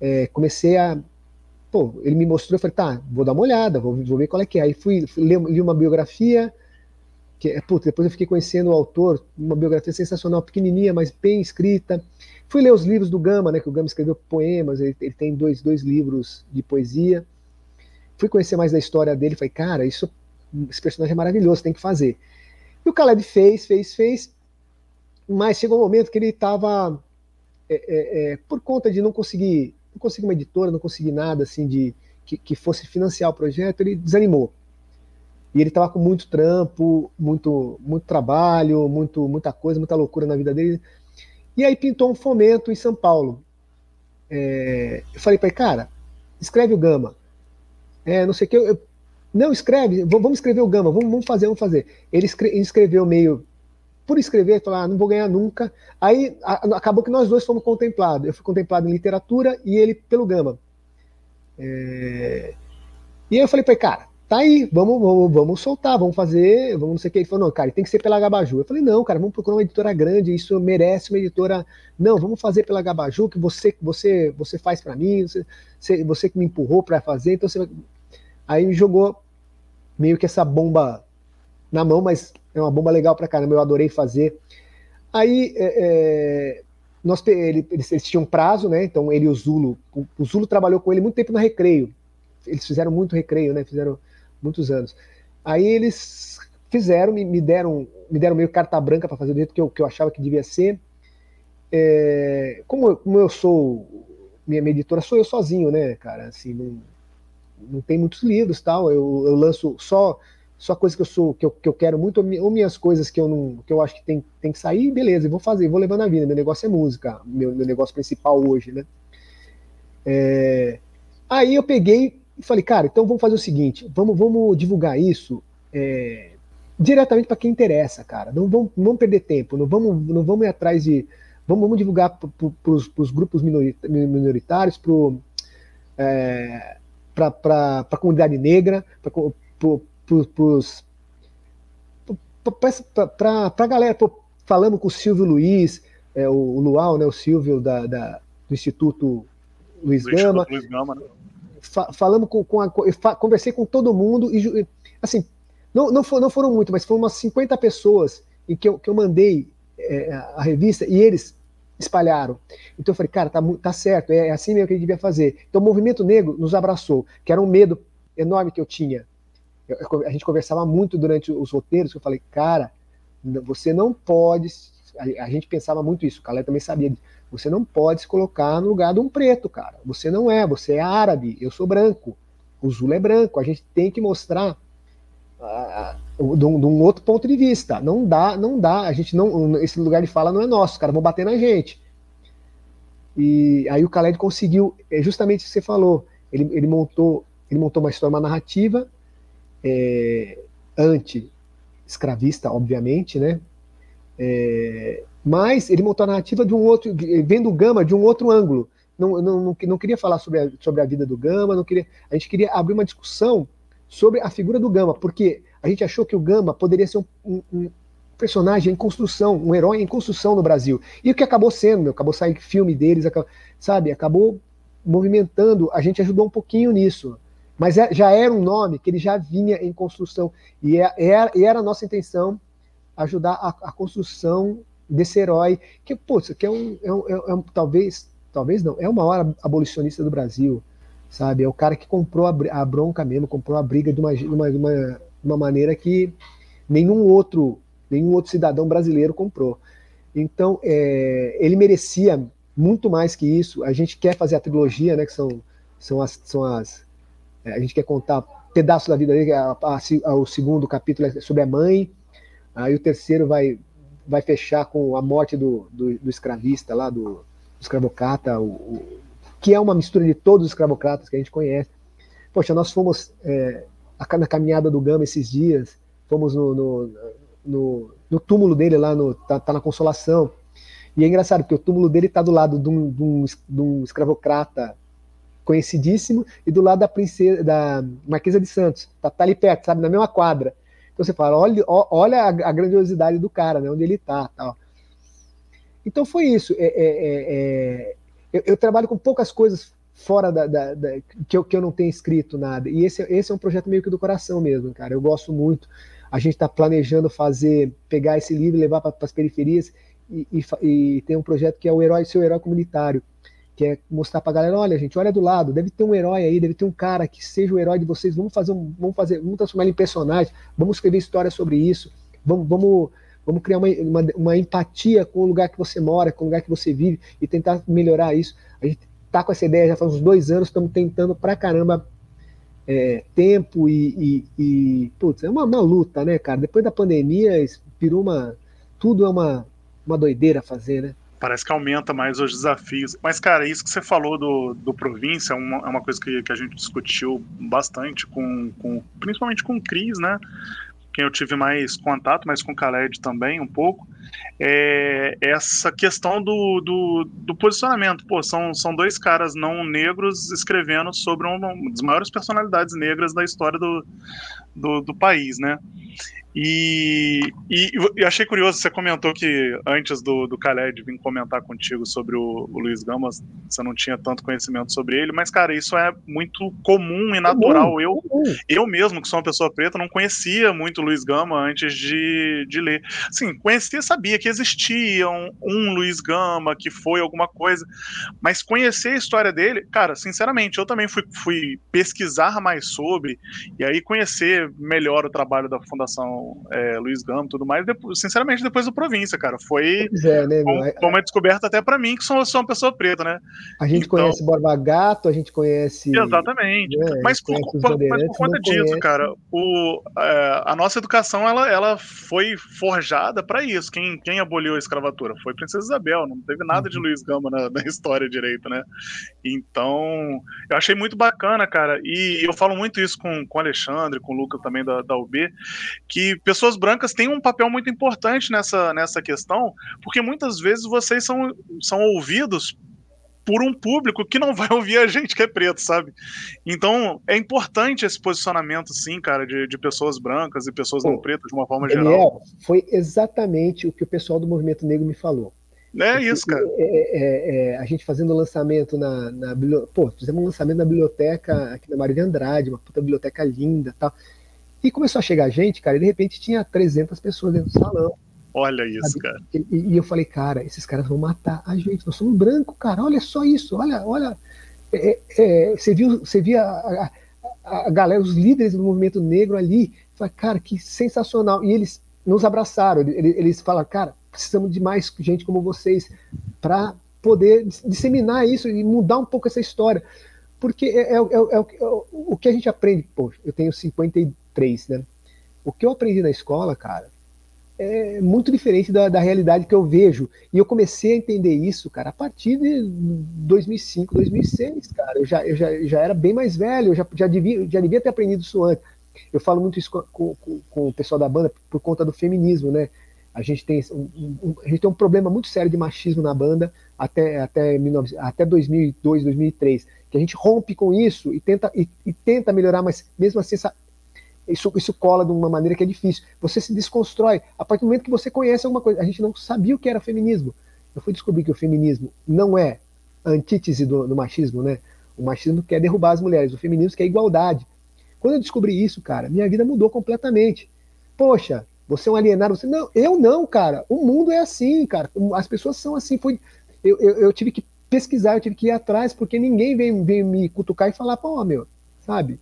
É, comecei a pô, ele me mostrou, eu falei, tá, vou dar uma olhada, vou, vou ver qual é que é. Aí fui, fui li uma biografia, que putz, depois eu fiquei conhecendo o autor, uma biografia sensacional, pequenininha, mas bem escrita. Fui ler os livros do Gama, né, que o Gama escreveu poemas, ele, ele tem dois, dois livros de poesia. Fui conhecer mais da história dele, falei, cara, isso, esse personagem é maravilhoso, tem que fazer. E o Caleb fez, fez, fez, mas chegou um momento que ele estava, é, é, é, por conta de não conseguir, não conseguir uma editora, não conseguir nada assim de que, que fosse financiar o projeto, ele desanimou. E ele estava com muito trampo, muito, muito trabalho, muito, muita coisa, muita loucura na vida dele. E aí pintou um fomento em São Paulo. É, eu falei para ele, cara, escreve o Gama. É, não sei o que, eu, não, escreve, vamos escrever o Gama, vamos, vamos fazer, vamos fazer. Ele escreveu meio por escrever, falar, ah, não vou ganhar nunca. Aí a, acabou que nós dois fomos contemplados. Eu fui contemplado em literatura e ele pelo Gama. É, e aí eu falei para ele, cara, tá aí, vamos, vamos, vamos soltar, vamos fazer, vamos não sei o que. Ele falou, não, cara, tem que ser pela Gabaju. Eu falei, não, cara, vamos procurar uma editora grande, isso merece uma editora. Não, vamos fazer pela Gabaju, que você você você faz para mim, você, você que me empurrou para fazer, então você Aí me jogou meio que essa bomba na mão, mas é uma bomba legal pra caramba, eu adorei fazer. Aí é, é, nós, ele, eles, eles tinham prazo, né? Então ele e o Zulo, o, o Zulo trabalhou com ele muito tempo no recreio. Eles fizeram muito recreio, né? Fizeram muitos anos. Aí eles fizeram, me, deram, me deram meio carta branca para fazer do jeito que eu, que eu achava que devia ser. É, como, como eu sou, minha, minha editora sou eu sozinho, né, cara? Assim, não, não tem muitos livros, tal. Eu, eu lanço só só coisa que eu sou que eu, que eu quero muito ou minhas coisas que eu não que eu acho que tem, tem que sair, beleza, eu vou fazer, vou levando a vida. Meu negócio é música, meu, meu negócio principal hoje, né? É, aí eu peguei E falei, cara, então vamos fazer o seguinte, vamos, vamos divulgar isso é, diretamente para quem interessa, cara. Não vamos, não vamos perder tempo, não vamos, não vamos ir atrás de. Vamos, vamos divulgar para os grupos minoritários, é, para a comunidade negra, para a galera. falando com o Silvio Luiz, é, o, Luau, né, o Silvio da, da do Instituto Luiz Gama. Luiz Gama né? Fa falamos com, com a, conversei com todo mundo e assim não, não, for, não foram muito, mas foram umas 50 pessoas em que eu, que eu mandei é, a revista e eles espalharam. Então eu falei, cara, tá, tá certo, é, é assim mesmo que a gente devia fazer. Então o movimento negro nos abraçou, que era um medo enorme que eu tinha. Eu, a gente conversava muito durante os roteiros, que eu falei, cara, você não pode. A, a gente pensava muito isso, o Calé também sabia. Você não pode se colocar no lugar de um preto, cara. Você não é, você é árabe, eu sou branco. O Zula é branco. A gente tem que mostrar de um, de um, outro ponto de vista. Não dá, não dá. A gente não, esse lugar de fala não é nosso. Os caras vão bater na gente. E aí o Khaled conseguiu, é justamente o que você falou. Ele, ele montou, ele montou uma história, uma narrativa é, anti-escravista, obviamente, né? É, mas ele montou a narrativa de um outro, vendo o Gama de um outro ângulo. Não, não, não, não queria falar sobre a, sobre a vida do Gama, não queria, a gente queria abrir uma discussão sobre a figura do Gama, porque a gente achou que o Gama poderia ser um, um, um personagem em construção, um herói em construção no Brasil. E o que acabou sendo, meu, acabou saindo filme deles, acabou, sabe, acabou movimentando, a gente ajudou um pouquinho nisso. Mas é, já era um nome que ele já vinha em construção. E é, era, e era a nossa intenção ajudar a, a, construção desse herói, que, putz, que é um, é um, é um, talvez, talvez não, é uma hora abolicionista do Brasil, sabe? É o cara que comprou a, a bronca mesmo, comprou a briga de uma, de uma, de uma, uma maneira que nenhum outro, nenhum outro cidadão brasileiro comprou. Então, é, ele merecia muito mais que isso. A gente quer fazer a trilogia, né? Que são, são as, são as é, a gente quer contar pedaços da vida dele. A, a, a, o segundo capítulo é sobre a mãe. Aí o terceiro vai vai fechar com a morte do, do, do escravista lá, do, do escravocata, o, o que é uma mistura de todos os escravocratas que a gente conhece. Poxa, nós fomos é, na caminhada do Gama esses dias, fomos no, no, no, no túmulo dele lá, no, tá, tá, na Consolação. E é engraçado, porque o túmulo dele está do lado de um, de, um, de um, escravocrata conhecidíssimo e do lado da princesa, da Marquesa de Santos. Tá, tá ali perto, sabe, na mesma quadra. Então você fala, olha, olha a, grandiosidade do cara, né, onde ele está. Tal. Então foi isso. É, é, é, é eu, eu trabalho com poucas coisas fora da, da, da, que, eu, que eu não tenho escrito nada. E esse, esse é um projeto meio que do coração mesmo, cara. Eu gosto muito. A gente está planejando fazer, pegar esse livro, levar para as periferias e, e, e, tem um projeto que é o herói, seu herói comunitário, que é mostrar para a galera, olha gente, olha do lado, deve ter um herói aí, deve ter um cara que seja o herói de vocês. Vamos fazer, um, vamos fazer, vamos transformar ele em personagem, vamos escrever histórias sobre isso, vamos, vamos Vamos criar uma, uma, uma, empatia com o lugar que você mora, com o lugar que você vive e tentar melhorar isso. A gente tá com essa ideia já faz uns dois anos, estamos tentando pra caramba é, tempo e, e, e, putz, é uma, uma, luta, né, cara? Depois da pandemia, virou uma. Tudo é uma, uma doideira fazer, né? Parece que aumenta mais os desafios. Mas, cara, isso que você falou do, do província é uma, é uma coisa que, que a gente discutiu bastante, com, com principalmente com o Cris, né? quem eu tive mais contato, mas com o Khaled também um pouco, é essa questão do, do, do, posicionamento. Pô, são, são dois caras não negros escrevendo sobre uma das maiores personalidades negras da história do, do, do país, né? E, e, e, achei curioso, você comentou que antes do, do Khaled vir comentar contigo sobre o, o, Luiz Gama, você não tinha tanto conhecimento sobre ele, mas, cara, isso é muito comum e natural. eu, eu mesmo, que sou uma pessoa preta, não conhecia muito o Luiz Gama antes de, de ler. Sim, conhecia, sabia que existia um, um Luiz Gama, que foi alguma coisa, mas conhecer a história dele, cara, sinceramente, eu também fui, fui pesquisar mais sobre, e aí conhecer melhor o trabalho da Fundação É, Luiz Gama e tudo mais, depois, sinceramente, depois do Província, cara. Foi é, né, foi uma descoberta até para mim, que sou, sou uma pessoa preta, né? A gente então, conhece Borba Gato, a gente conhece. Exatamente. Né, mas, por, por, mas por conta disso, conhece. cara, o, é, a nossa educação ela, ela foi forjada para isso. Quem, quem aboliu a escravatura foi Princesa Isabel, não teve nada de uhum. Luiz Gama na, na história direito, né? Então, eu achei muito bacana, cara, e eu falo muito isso com, com o Alexandre, com o Lucas também da, da UB, que pessoas brancas têm um papel muito importante nessa, nessa questão, porque muitas vezes vocês são, são ouvidos por um público que não vai ouvir a gente que é preto, sabe? Então é importante esse posicionamento, sim, cara, de, de pessoas brancas e pessoas Pô, não pretas de uma forma Daniel, geral. Foi exatamente o que o pessoal do movimento negro me falou. É isso, cara. É, é, é, a gente fazendo lançamento na, na Pô, fizemos um lançamento na biblioteca aqui na Maria de Andrade, uma puta biblioteca linda tal. E começou a chegar gente, cara, e de repente tinha 300 pessoas dentro do salão. Olha isso, sabe? cara. E, e, eu falei, cara, esses caras vão matar a gente. Nós somos branco, cara. Olha só isso. Olha, olha. É, é, você viu, você via a, a, a, galera, os líderes do movimento negro ali. Falei, cara, que sensacional. E eles nos abraçaram. Eles, eles falaram, cara, precisamos de mais gente como vocês para poder disseminar isso e mudar um pouco essa história. Porque é, é, é, é o que a gente aprende. Pô, eu tenho 53, né? O que eu aprendi na escola, cara, é muito diferente da, da, realidade que eu vejo. E eu comecei a entender isso, cara, a partir de 2005, 2006, cara. Eu já, eu já, já era bem mais velho, eu já, já, devia, já devia ter aprendido isso antes. Eu falo muito isso com, com, com o pessoal da banda por conta do feminismo, né? A gente tem um, um, a gente tem um problema muito sério de machismo na banda até, até, 19, até 2002, 2003, que a gente rompe com isso e tenta, e, e tenta melhorar, mas mesmo assim essa, isso, isso cola de uma maneira que é difícil. Você se desconstrói a partir do momento que você conhece alguma coisa. A gente não sabia o que era feminismo. Eu fui descobrir que o feminismo não é antítese do, do machismo, né? O machismo quer derrubar as mulheres, o feminismo quer igualdade. Quando eu descobri isso, cara, minha vida mudou completamente. Poxa, você é um alienado, você não, eu não, cara. O mundo é assim, cara. As pessoas são assim. Foi, eu, eu, eu tive que pesquisar, eu tive que ir atrás, porque ninguém veio, veio me cutucar e falar, pô, meu, sabe?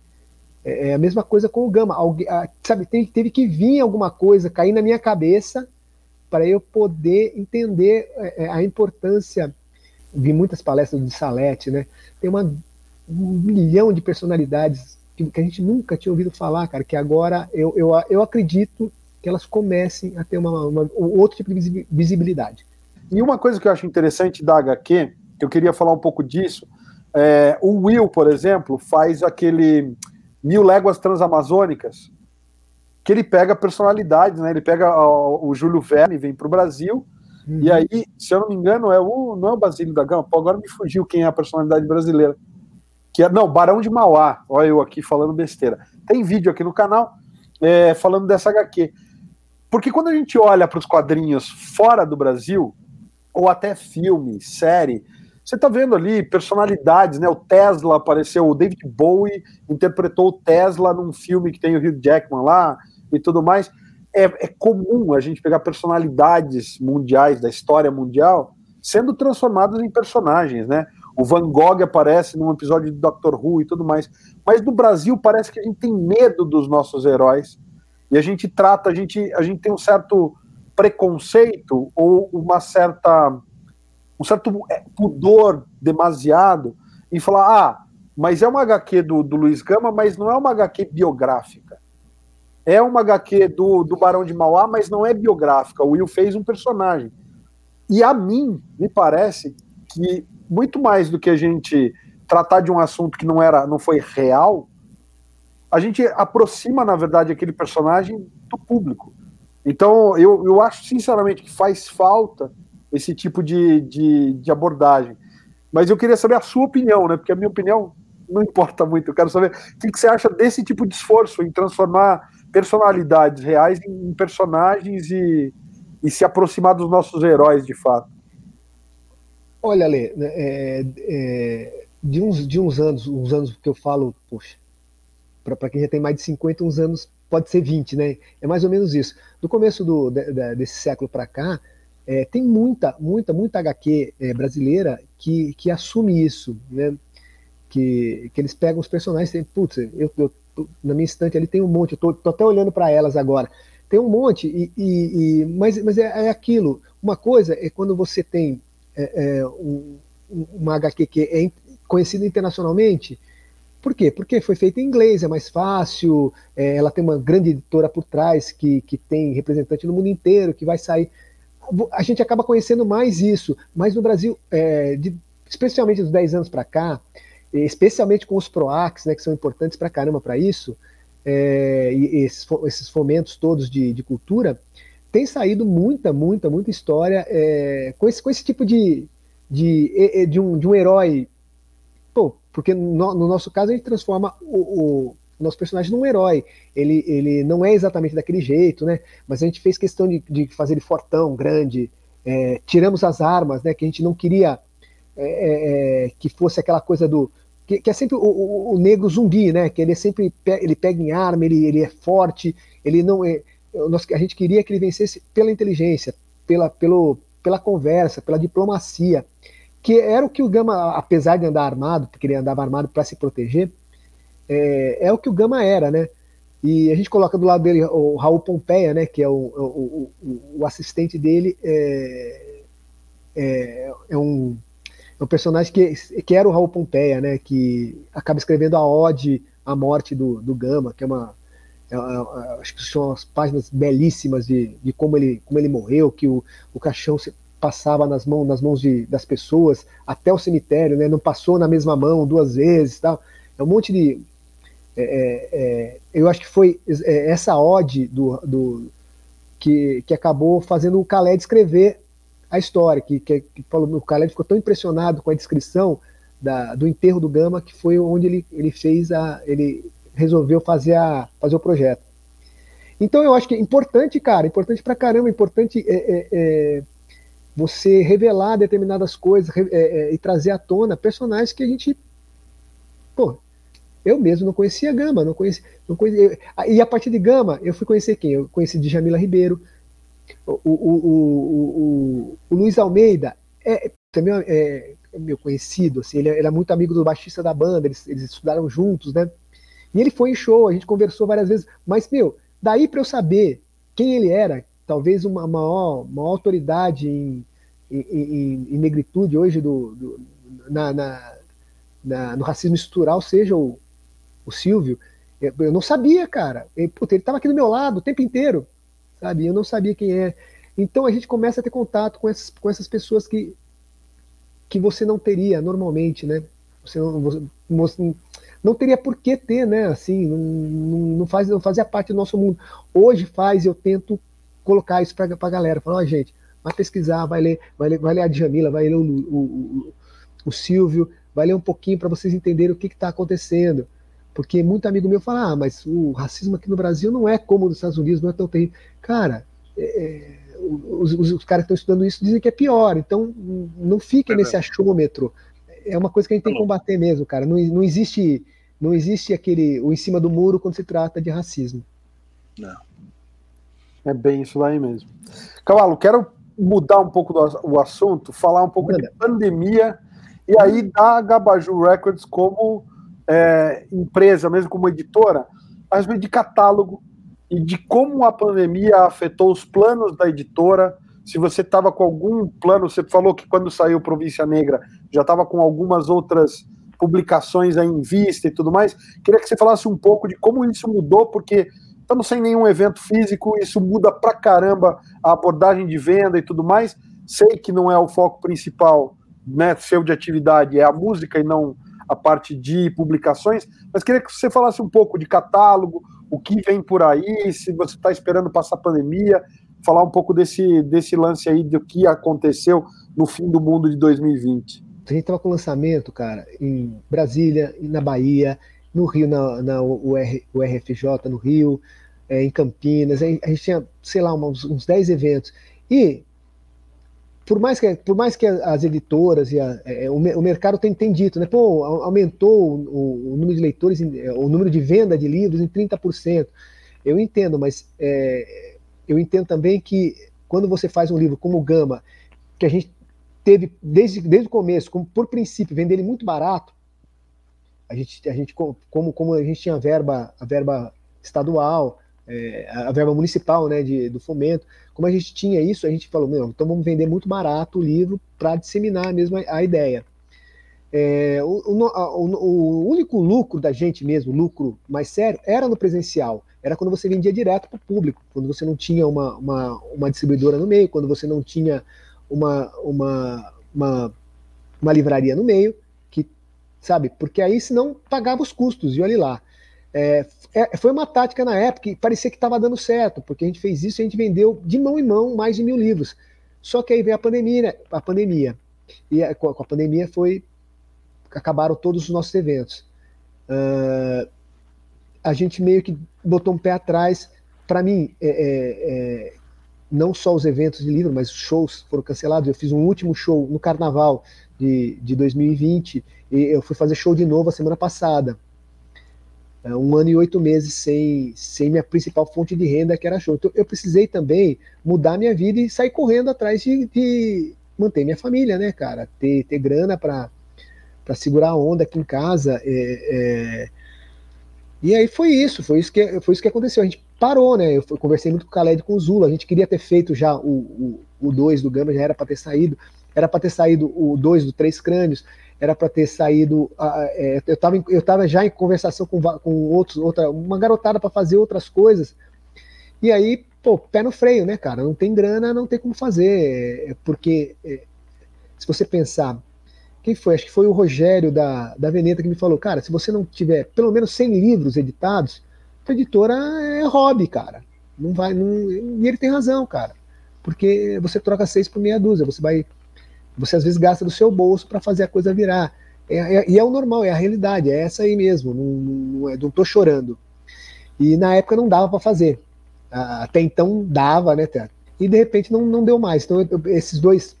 É, é a mesma coisa com o Gama. Alguém, a, sabe, teve, teve que vir alguma coisa cair na minha cabeça para eu poder entender é, é, a importância. Vi muitas palestras de Salete, né? Tem uma, um milhão de personalidades que, que, a gente nunca tinha ouvido falar, cara, que agora eu, eu, eu acredito que elas comecem a ter uma, uma, outro tipo de visibilidade. E uma coisa que eu acho interessante da HQ, que eu queria falar um pouco disso, é, o Will, por exemplo, faz aquele Mil Léguas Transamazônicas, que ele pega personalidades, né? Ele pega o, o Júlio Verne, vem para o Brasil, uhum. e aí, se eu não me engano, é o, não é o Basílio da Gama, Pô, agora me fugiu quem é a personalidade brasileira. Que é, não, Barão de Mauá, olha eu aqui falando besteira. Tem vídeo aqui no canal é, falando dessa HQ. Porque quando a gente olha para os quadrinhos fora do Brasil, ou até filme, série, você está vendo ali personalidades, né? O Tesla apareceu, o David Bowie interpretou o Tesla num filme que tem o Hugh Jackman lá e tudo mais. É, é comum a gente pegar personalidades mundiais da história mundial sendo transformadas em personagens, né? O Van Gogh aparece num episódio de Doctor Who e tudo mais. Mas no Brasil parece que a gente tem medo dos nossos heróis e a gente trata, a gente, a gente tem um certo preconceito ou uma certa um certo é, pudor demasiado em falar, ah, mas é uma HQ do, do Luiz Gama, mas não é uma HQ biográfica. É uma HQ do, do Barão de Mauá, mas não é biográfica. O Will fez um personagem. E a mim, me parece que muito mais do que a gente tratar de um assunto que não era, não foi real, a gente aproxima, na verdade, aquele personagem do público. Então, eu, eu acho sinceramente que faz falta esse tipo de, de, de, abordagem. Mas eu queria saber a sua opinião, né? Porque a minha opinião não importa muito. Eu quero saber o que, você acha desse tipo de esforço em transformar personalidades reais em personagens e, e se aproximar dos nossos heróis de fato. Olha, Lê, né, é, é, de, uns, de uns anos, uns anos que eu falo, poxa, para quem já tem mais de 50, uns anos pode ser 20, né? É mais ou menos isso. Do começo do, de, de, desse século para cá, é, tem muita, muita, muita HQ é, brasileira que, que assume isso, né? Que, que eles pegam os personagens e putz, eu, eu, na minha estante ali tem um monte, eu tô, tô até olhando para elas agora. Tem um monte, e, e, e mas, mas é, é, aquilo. Uma coisa é quando você tem é, é, um, uma HQ que é conhecida internacionalmente. Por quê? Porque foi feita em inglês, é mais fácil, é, ela tem uma grande editora por trás que, que tem representante no mundo inteiro, que vai sair. A gente acaba conhecendo mais isso, mas no Brasil, é, de, especialmente dos 10 anos para cá, especialmente com os PROACs, né, que são importantes para caramba para isso, é, e esses, esses, fomentos todos de, de, cultura, tem saído muita, muita, muita história é, com, esse, com esse tipo de, de, de, um, de um herói. Pô, porque no, no nosso caso a gente transforma o, o, nosso personagem num herói. Ele, ele não é exatamente daquele jeito, né? Mas a gente fez questão de, de fazer ele fortão, grande. É, tiramos as armas, né? Que a gente não queria é, é, é que fosse aquela coisa do que, que é sempre o, o, o, negro zumbi, né? Que ele é sempre ele pega em arma, ele, ele é forte, ele não é. Nós, a gente queria que ele vencesse pela inteligência, pela, pelo, pela conversa, pela diplomacia, que era o que o Gama, apesar de andar armado, porque ele andava armado para se proteger, é, é, o que o Gama era, né? E a gente coloca do lado dele o Raul Pompeia, né? Que é o, o, o, o assistente dele, é, é, é um é um personagem que, que era o Raul Pompeia, né? Que acaba escrevendo a ode à morte do, do Gama, que é uma. É, é, acho que são as páginas belíssimas de, de como, ele, como ele morreu, que o, o caixão passava nas mãos, nas mãos de, das pessoas até o cemitério, né? Não passou na mesma mão duas vezes tal. É um monte de. É, é, é eu acho que foi essa ode do, do, que, que acabou fazendo o Calé escrever a história, que, que, que o Caleb ficou tão impressionado com a descrição da, do enterro do Gama que foi onde ele, ele fez a. ele resolveu fazer, a, fazer o projeto. Então eu acho que é importante, cara, importante pra caramba, importante é, é, é você revelar determinadas coisas é, é, e trazer à tona personagens que a gente. Pô, eu mesmo não conhecia Gama, não conhecia. Não conhecia e a partir de Gama, eu fui conhecer quem? Eu conheci Djamila Ribeiro, o, o, o, o, Luiz Almeida é, também é, é meu conhecido, assim, ele era muito amigo do baixista da banda, eles, eles estudaram juntos, né? E ele foi em show, a gente conversou várias vezes, mas, meu, daí para eu saber quem ele era, talvez uma maior, maior autoridade em, em, em, em negritude hoje do, do na, na, na, no racismo estrutural seja o, o Silvio, eu não sabia, cara. Ele, puta, ele tava aqui do meu lado o tempo inteiro sabe? Eu não sabia quem é. Então a gente começa a ter contato com essas, com essas pessoas que, que você não teria normalmente, né? Você não, você não teria por que ter, né? Assim, não, não, faz, não fazia parte do nosso mundo. Hoje faz, eu tento colocar isso para a galera. Falar, ó, oh, gente, vai pesquisar, vai ler, vai ler, vai ler a Djamila, vai ler o, o, o, o Silvio, vai ler um pouquinho para vocês entenderem o que está acontecendo. Porque muito amigo meu fala, ah, mas o racismo aqui no Brasil não é como nos Estados Unidos, não é tão terrível. Cara, é, é os, os, os, caras que estão estudando isso dizem que é pior, então não fique é nesse achômetro. É uma coisa que a gente tem que combater mesmo, cara. Não, não existe não existe aquele o em cima do muro quando se trata de racismo. Não. É bem isso aí mesmo. Cavalo, quero mudar um pouco do, o assunto, falar um pouco Manda. de pandemia e aí da Gabaju Records como é, empresa, mesmo como editora, respeito de catálogo e de como a pandemia afetou os planos da editora. Se você estava com algum plano, você falou que quando saiu Província Negra já estava com algumas outras publicações aí em vista e tudo mais. Queria que você falasse um pouco de como isso mudou, porque estamos sem nenhum evento físico, isso muda pra caramba a abordagem de venda e tudo mais. Sei que não é o foco principal, né, seu de atividade, é a música e não a parte de publicações, mas queria que você falasse um pouco de catálogo, o que vem por aí, se você está esperando passar a pandemia, falar um pouco desse, desse lance aí do que aconteceu no fim do mundo de 2020. A gente estava com lançamento, cara, em Brasília, na Bahia, no Rio, na, na UR, URFJ, no Rio, é, em Campinas, a gente tinha, sei lá, uns, uns 10 eventos. E por mais que, por mais que as editoras e a, é, o, o, mercado tem, tem dito, né, pô, aumentou o, o, número de leitores, é, o número de venda de livros em 30%. Eu entendo, mas é, eu entendo também que quando você faz um livro como o Gama, que a gente teve desde, desde o começo, como por princípio, vender ele muito barato, a gente, a gente como, como a gente tinha verba, a verba estadual, é, a verba municipal, né, de, do fomento, como a gente tinha isso, a gente falou, meu, então vamos vender muito barato o livro para disseminar mesmo a, a ideia. É, o, o, o, único lucro da gente mesmo, lucro mais sério, era no presencial. Era quando você vendia direto para o público, quando você não tinha uma, uma, uma, distribuidora no meio, quando você não tinha uma, uma, uma, uma livraria no meio, que sabe? Porque aí senão pagava os custos, e olha lá. É, é, foi uma tática na época que parecia que estava dando certo, porque a gente fez isso e a gente vendeu de mão em mão mais de mil livros. Só que aí veio a pandemia, né? a pandemia. E a, com a pandemia foi acabaram todos os nossos eventos. Uh, a gente meio que botou um pé atrás. Para mim, é, é, é, não só os eventos de livro, mas os shows foram cancelados. Eu fiz um último show no Carnaval de, de 2020 e eu fui fazer show de novo a semana passada. É, um ano e oito meses sem, sem minha principal fonte de renda, que era show. Então, eu precisei também mudar minha vida e sair correndo atrás de, de manter minha família, né, cara? Ter, ter grana para segurar a onda aqui em casa. É, é... E aí foi isso, foi isso, que, foi isso que aconteceu. A gente parou, né? Eu conversei muito com o Khaled com o Zula. A gente queria ter feito já o 2 o, o do Gama, já era para ter saído. Era para ter saído o 2 do Três Crânios era para ter saído. É, eu estava eu já em conversação com, com outros, outra, uma garotada para fazer outras coisas. E aí, pô, pé no freio, né, cara? Não tem grana, não tem como fazer. É, porque, é, se você pensar, quem foi? Acho que foi o Rogério da, da Veneta que me falou, cara, se você não tiver pelo menos 100 livros editados, a editora é hobby, cara. Não vai. Não, e ele tem razão, cara. Porque você troca seis por meia dúzia, você vai você às vezes gasta do seu bolso para fazer a coisa virar. É, é, e é o normal, é a realidade, é essa aí mesmo. Não, não, é, não tô chorando. E na época não dava para fazer. Até então dava, né, Teatro? E de repente não, não deu mais. Então, eu, esses dois,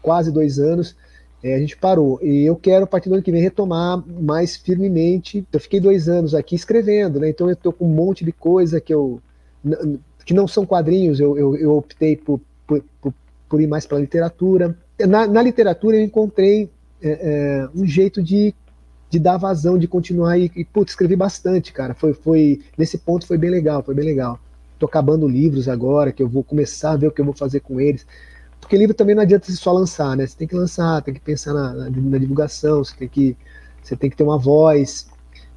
quase dois anos, é, a gente parou. E eu quero, a partir do ano que vem, retomar mais firmemente. Eu fiquei dois anos aqui escrevendo, né? Então eu tô com um monte de coisa que eu. que não são quadrinhos, eu, eu, eu optei por, por, por ir mais para literatura na, na, literatura eu encontrei é, é, um jeito de, de dar vazão, de continuar e, e putz, escrevi bastante, cara. Foi, foi nesse ponto foi bem legal, foi bem legal. Tô acabando livros agora, que eu vou começar a ver o que eu vou fazer com eles. Porque livro também não adianta só lançar, né? Você tem que lançar, tem que pensar na, na, na divulgação, você tem que, você tem que ter uma voz.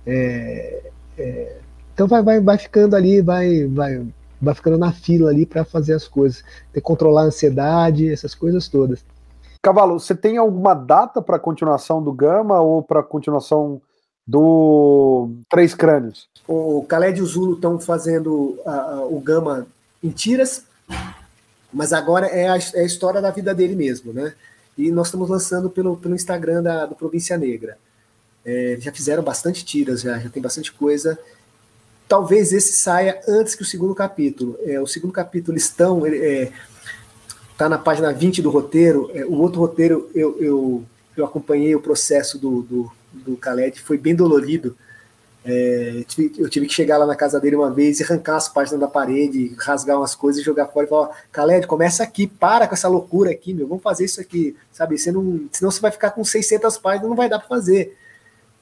É, é, então vai, vai, vai ficando ali, vai, vai, vai ficando na fila ali para fazer as coisas. Tem que controlar a ansiedade, essas coisas todas. Cavalo, você tem alguma data para continuação do Gama ou para continuação do Três Crânios? O Khaled e o Zulu estão fazendo o Gama em tiras, mas agora é a, é a, história da vida dele mesmo, né? E nós estamos lançando pelo, pelo Instagram da, do Província Negra. É, já fizeram bastante tiras, já, já tem bastante coisa. Talvez esse saia antes que o segundo capítulo. É, o segundo capítulo estão. É, está na página 20 do roteiro. É, o outro roteiro, eu, eu, eu acompanhei o processo do, do, do Khaled, foi bem dolorido. É, eu tive que chegar lá na casa dele uma vez e arrancar as páginas da parede, rasgar umas coisas e jogar fora e falar: Khaled, começa aqui, para com essa loucura aqui, meu, vamos fazer isso aqui, sabe? Você não, senão você vai ficar com 600 páginas, não vai dar para fazer.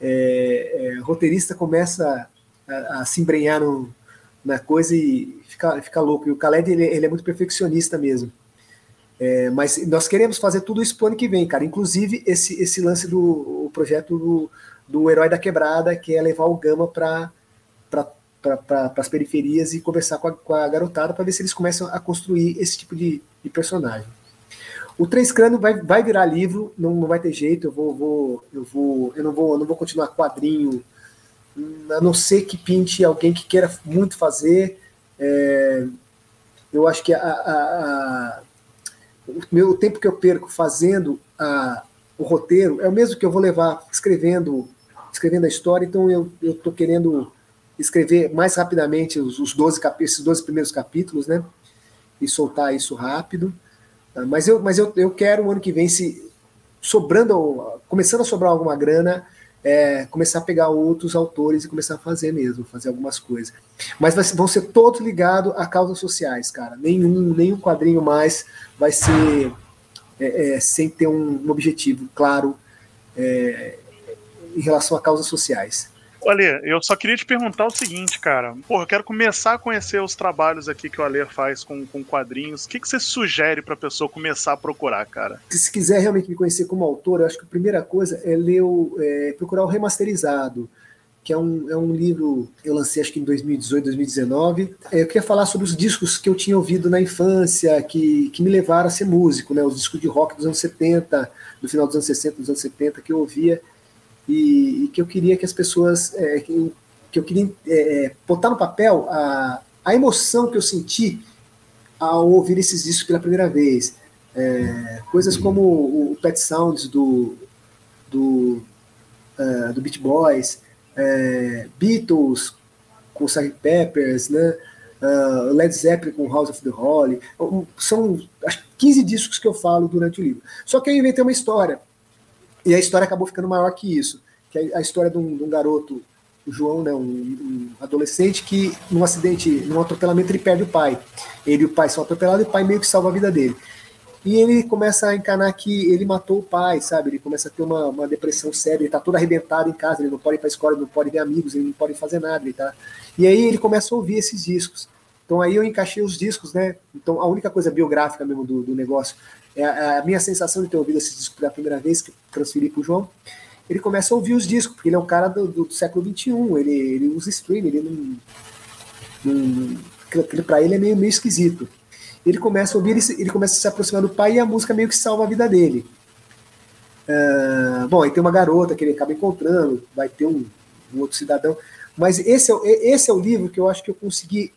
É, é, roteirista começa a, a se embrenhar no, na coisa e fica, fica louco. E o Khaled, ele, ele é muito perfeccionista mesmo. É, mas nós queremos fazer tudo isso pro ano que vem, cara. Inclusive esse, esse lance do projeto do, do Herói da Quebrada, que é levar o Gama para pra, as periferias e conversar com a, com a garotada para ver se eles começam a construir esse tipo de, de personagem. O Três Crânio vai, vai virar livro, não, não vai ter jeito, eu vou, vou, eu vou, eu não vou, não vou continuar quadrinho, a não ser que pinte alguém que queira muito fazer. É, eu acho que a, a, o meu tempo que eu perco fazendo a, o roteiro é o mesmo que eu vou levar escrevendo escrevendo a história, então eu estou querendo escrever mais rapidamente os, os 12 esses 12 primeiros capítulos, né? E soltar isso rápido. Ah, mas eu, mas eu, eu quero o ano que vem, se sobrando, começando a sobrar alguma grana, é, começar a pegar outros autores e começar a fazer mesmo, fazer algumas coisas. Mas vai, vão ser todos ligados a causas sociais, cara. Nenhum, nenhum quadrinho mais vai ser é, é, sem ter um, um objetivo claro. É, em relação a causas sociais. Olha, eu só queria te perguntar o seguinte, cara. Porra, eu quero começar a conhecer os trabalhos aqui que o Alê faz com, com quadrinhos. O que, que você sugere pra pessoa começar a procurar, cara? Se quiser realmente me conhecer como autor, eu acho que a primeira coisa é ler o, é, procurar o remasterizado que é um, é um livro eu lancei acho que em 2018, 2019. É, eu queria falar sobre os discos que eu tinha ouvido na infância, que, que me levaram a ser músico, né? Os discos de rock dos anos 70, do final dos anos 60, dos anos 70, que eu ouvia e, e que eu queria que as pessoas, é, que, que, eu queria é, botar no papel a, a emoção que eu senti ao ouvir esses discos pela primeira vez. É, coisas como o Pet Sounds do, do, uh, do Beach Boys, é, Beatles com Sgt. Peppers, né? Uh, Led Zeppelin com House of the Holy. São acho, 15 discos que eu falo durante o livro. Só que eu inventei uma história. E a história acabou ficando maior que isso. Que é a história de um, de um garoto, o João, né, um, um, adolescente, que num acidente, num atropelamento, ele perde o pai. Ele e o pai são atropelados e o pai meio que salva a vida dele. E ele começa a encanar que ele matou o pai, sabe? Ele começa a ter uma, uma depressão séria, ele tá todo arrebentado em casa, ele não pode ir pra escola, ele não pode ver amigos, ele não pode fazer nada, ele tá... E aí ele começa a ouvir esses discos. Então aí eu encaixei os discos, né? Então a única coisa biográfica mesmo do, do negócio é a, a, minha sensação de ter ouvido esses discos pela primeira vez, que transferi pro João. Ele começa a ouvir os discos, porque ele é um cara do, do século XXI, ele, ele usa stream, ele não. não pra ele é meio, meio esquisito ele começa a ouvir, ele, ele começa a se aproximar do pai e a música meio que salva a vida dele. Uh, bom, aí tem uma garota que ele acaba encontrando, vai ter um, um, outro cidadão. Mas esse é, esse é o livro que eu acho que eu consegui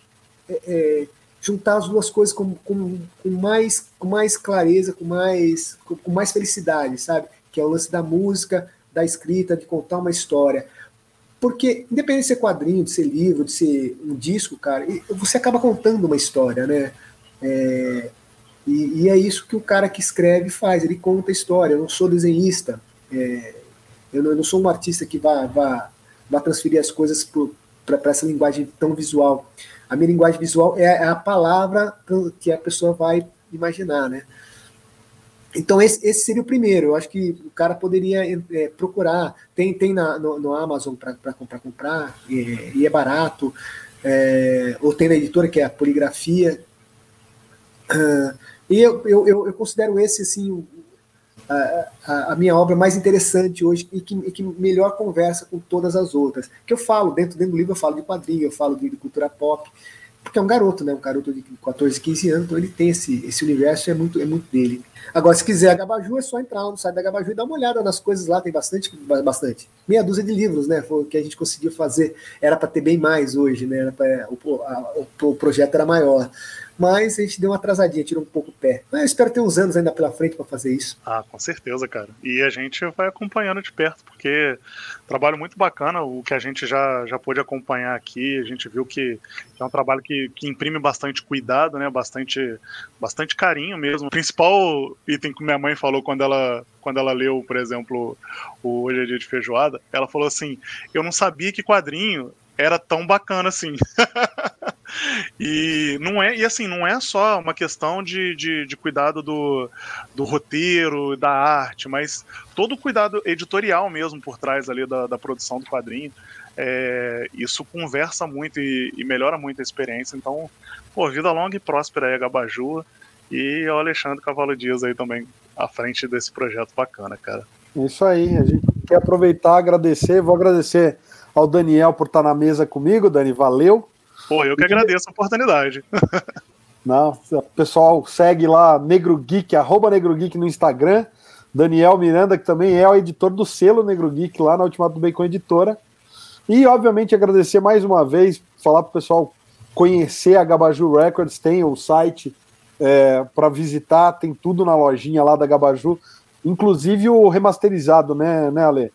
é, é, juntar as duas coisas com, com, com, mais, com mais clareza, com mais, com, com mais felicidade, sabe? Que é o lance da música, da escrita, de contar uma história. Porque, independente de ser quadrinho, de ser livro, de ser um disco, cara, você acaba contando uma história, né? É, e, e, é isso que o cara que escreve faz, ele conta a história. Eu não sou desenhista, é, eu, não, eu, não, sou um artista que vá, vá, vá transferir as coisas para essa linguagem tão visual. A minha linguagem visual é, é a palavra que a pessoa vai imaginar, né? Então esse, esse, seria o primeiro. Eu acho que o cara poderia é, procurar. Tem, tem na, no, no Amazon para comprar, comprar e, e, é barato. É, ou tem na editora que é a Poligrafia, Uh, e eu, eu, eu, considero esse assim a, a, minha obra mais interessante hoje e que, e que, melhor conversa com todas as outras. Que eu falo, dentro, dentro do livro eu falo de quadrinho, eu falo de, de cultura pop, porque é um garoto, né? Um garoto de 14, 15 anos, então ele tem esse, esse universo, é muito, é muito dele. Agora, se quiser a Gabaju, é só entrar no site da Gabaju e dar uma olhada nas coisas lá, tem bastante, bastante. Meia dúzia de livros, né? Foi o que a gente conseguiu fazer. Era para ter bem mais hoje, né? Pra, o, a, o, o projeto era maior mas a gente deu uma atrasadinha, tirou um pouco o pé. Mas eu espero ter uns anos ainda pela frente para fazer isso. Ah, com certeza, cara. E a gente vai acompanhando de perto, porque trabalho muito bacana, o que a gente já, já pôde acompanhar aqui, a gente viu que é um trabalho que, que imprime bastante cuidado, né? Bastante, bastante carinho mesmo. O principal item que minha mãe falou quando ela, quando ela leu, por exemplo, o Hoje é Dia de Feijoada, ela falou assim: Eu não sabia que quadrinho era tão bacana assim. e não é e assim não é só uma questão de, de, de, cuidado do, do roteiro da arte mas todo o cuidado editorial mesmo por trás ali da, da produção do quadrinho é, isso conversa muito e, e, melhora muito a experiência. Então pô vida longa e próspera aí a Gabaju. E o Alexandre Cavalo Dias aí também à frente desse projeto bacana cara. Isso aí a gente quer aproveitar agradecer. Vou agradecer ao Daniel por estar na mesa comigo Dani valeu Pô, eu que agradeço a oportunidade. Não, pessoal, segue lá Negro Geek, arroba Negro Geek no Instagram. Daniel Miranda, que também é o editor do selo Negro Geek lá na Ultimato do Bacon Editora. E, obviamente, agradecer mais uma vez, falar para o pessoal conhecer a Gabaju Records, tem o site é, para visitar, tem tudo na lojinha lá da Gabaju, inclusive o remasterizado, né, né Ale?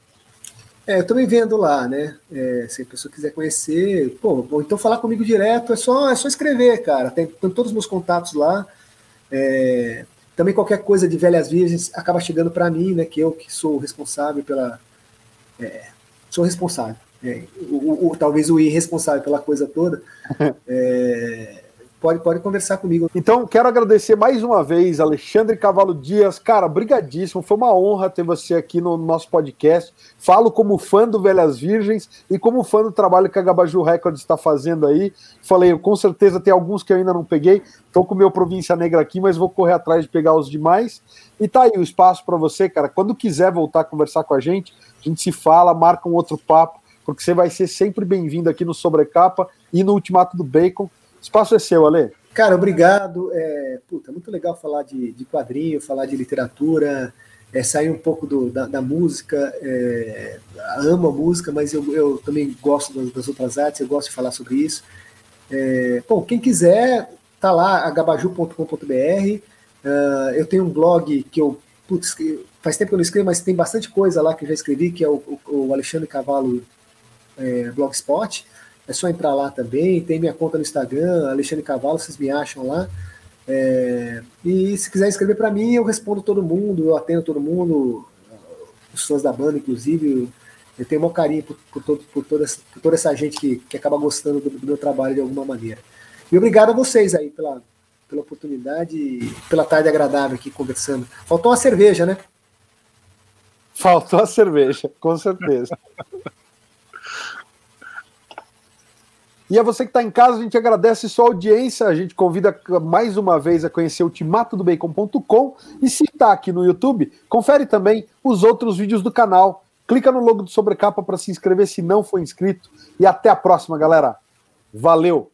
É, eu também vendo lá, né? É, se a pessoa quiser conhecer, pô, ou então falar comigo direto, é só, é só escrever, cara. Tem, tem todos os meus contatos lá. É, também qualquer coisa de velhas virgens acaba chegando para mim, né? Que eu que sou responsável pela. É, sou responsável. É, o, o, talvez o irresponsável pela coisa toda. É, pode, pode conversar comigo. Então, quero agradecer mais uma vez, Alexandre Cavalo Dias. Cara, brigadíssimo. Foi uma honra ter você aqui no nosso podcast. Falo como fã do Velhas Virgens e como fã do trabalho que a Gabaju Records está fazendo aí. Falei, com certeza tem alguns que eu ainda não peguei. Estou com o meu Província Negra aqui, mas vou correr atrás de pegar os demais. E tá aí o espaço para você, cara. Quando quiser voltar a conversar com a gente, a gente se fala, marca um outro papo, porque você vai ser sempre bem-vindo aqui no Sobrecapa e no Ultimato do Bacon. Espaço é seu, Ale. Cara, obrigado. É, puta, muito legal falar de, de quadrinho, falar de literatura, é, sair um pouco do, da, da, música. É, amo a música, mas eu, eu também gosto das, das, outras artes, eu gosto de falar sobre isso. É, bom, quem quiser, tá lá, agabaju.com.br. Uh, ah, eu tenho um blog que eu, putz, faz tempo que eu não escrevo, mas tem bastante coisa lá que eu já escrevi, que é o, o, o Alexandre Cavalo é, Blogspot. É só entrar lá também. Tem minha conta no Instagram, Alexandre Cavalo, vocês me acham lá. É, e se quiser escrever para mim, eu respondo todo mundo, eu atendo todo mundo, os fãs da banda, inclusive. Eu tenho um carinho por, por, todo, por, toda, por toda essa gente que, que acaba gostando do, do meu trabalho de alguma maneira. E obrigado a vocês aí pela, pela oportunidade e pela tarde agradável aqui conversando. Faltou uma cerveja, né? Faltou a cerveja, com certeza. E a você que está em casa, a gente agradece sua audiência. A gente convida mais uma vez a conhecer o timatodobacon.com. E se está aqui no YouTube, confere também os outros vídeos do canal. Clica no logo do Sobrecapa para se inscrever se não for inscrito. E até a próxima, galera. Valeu!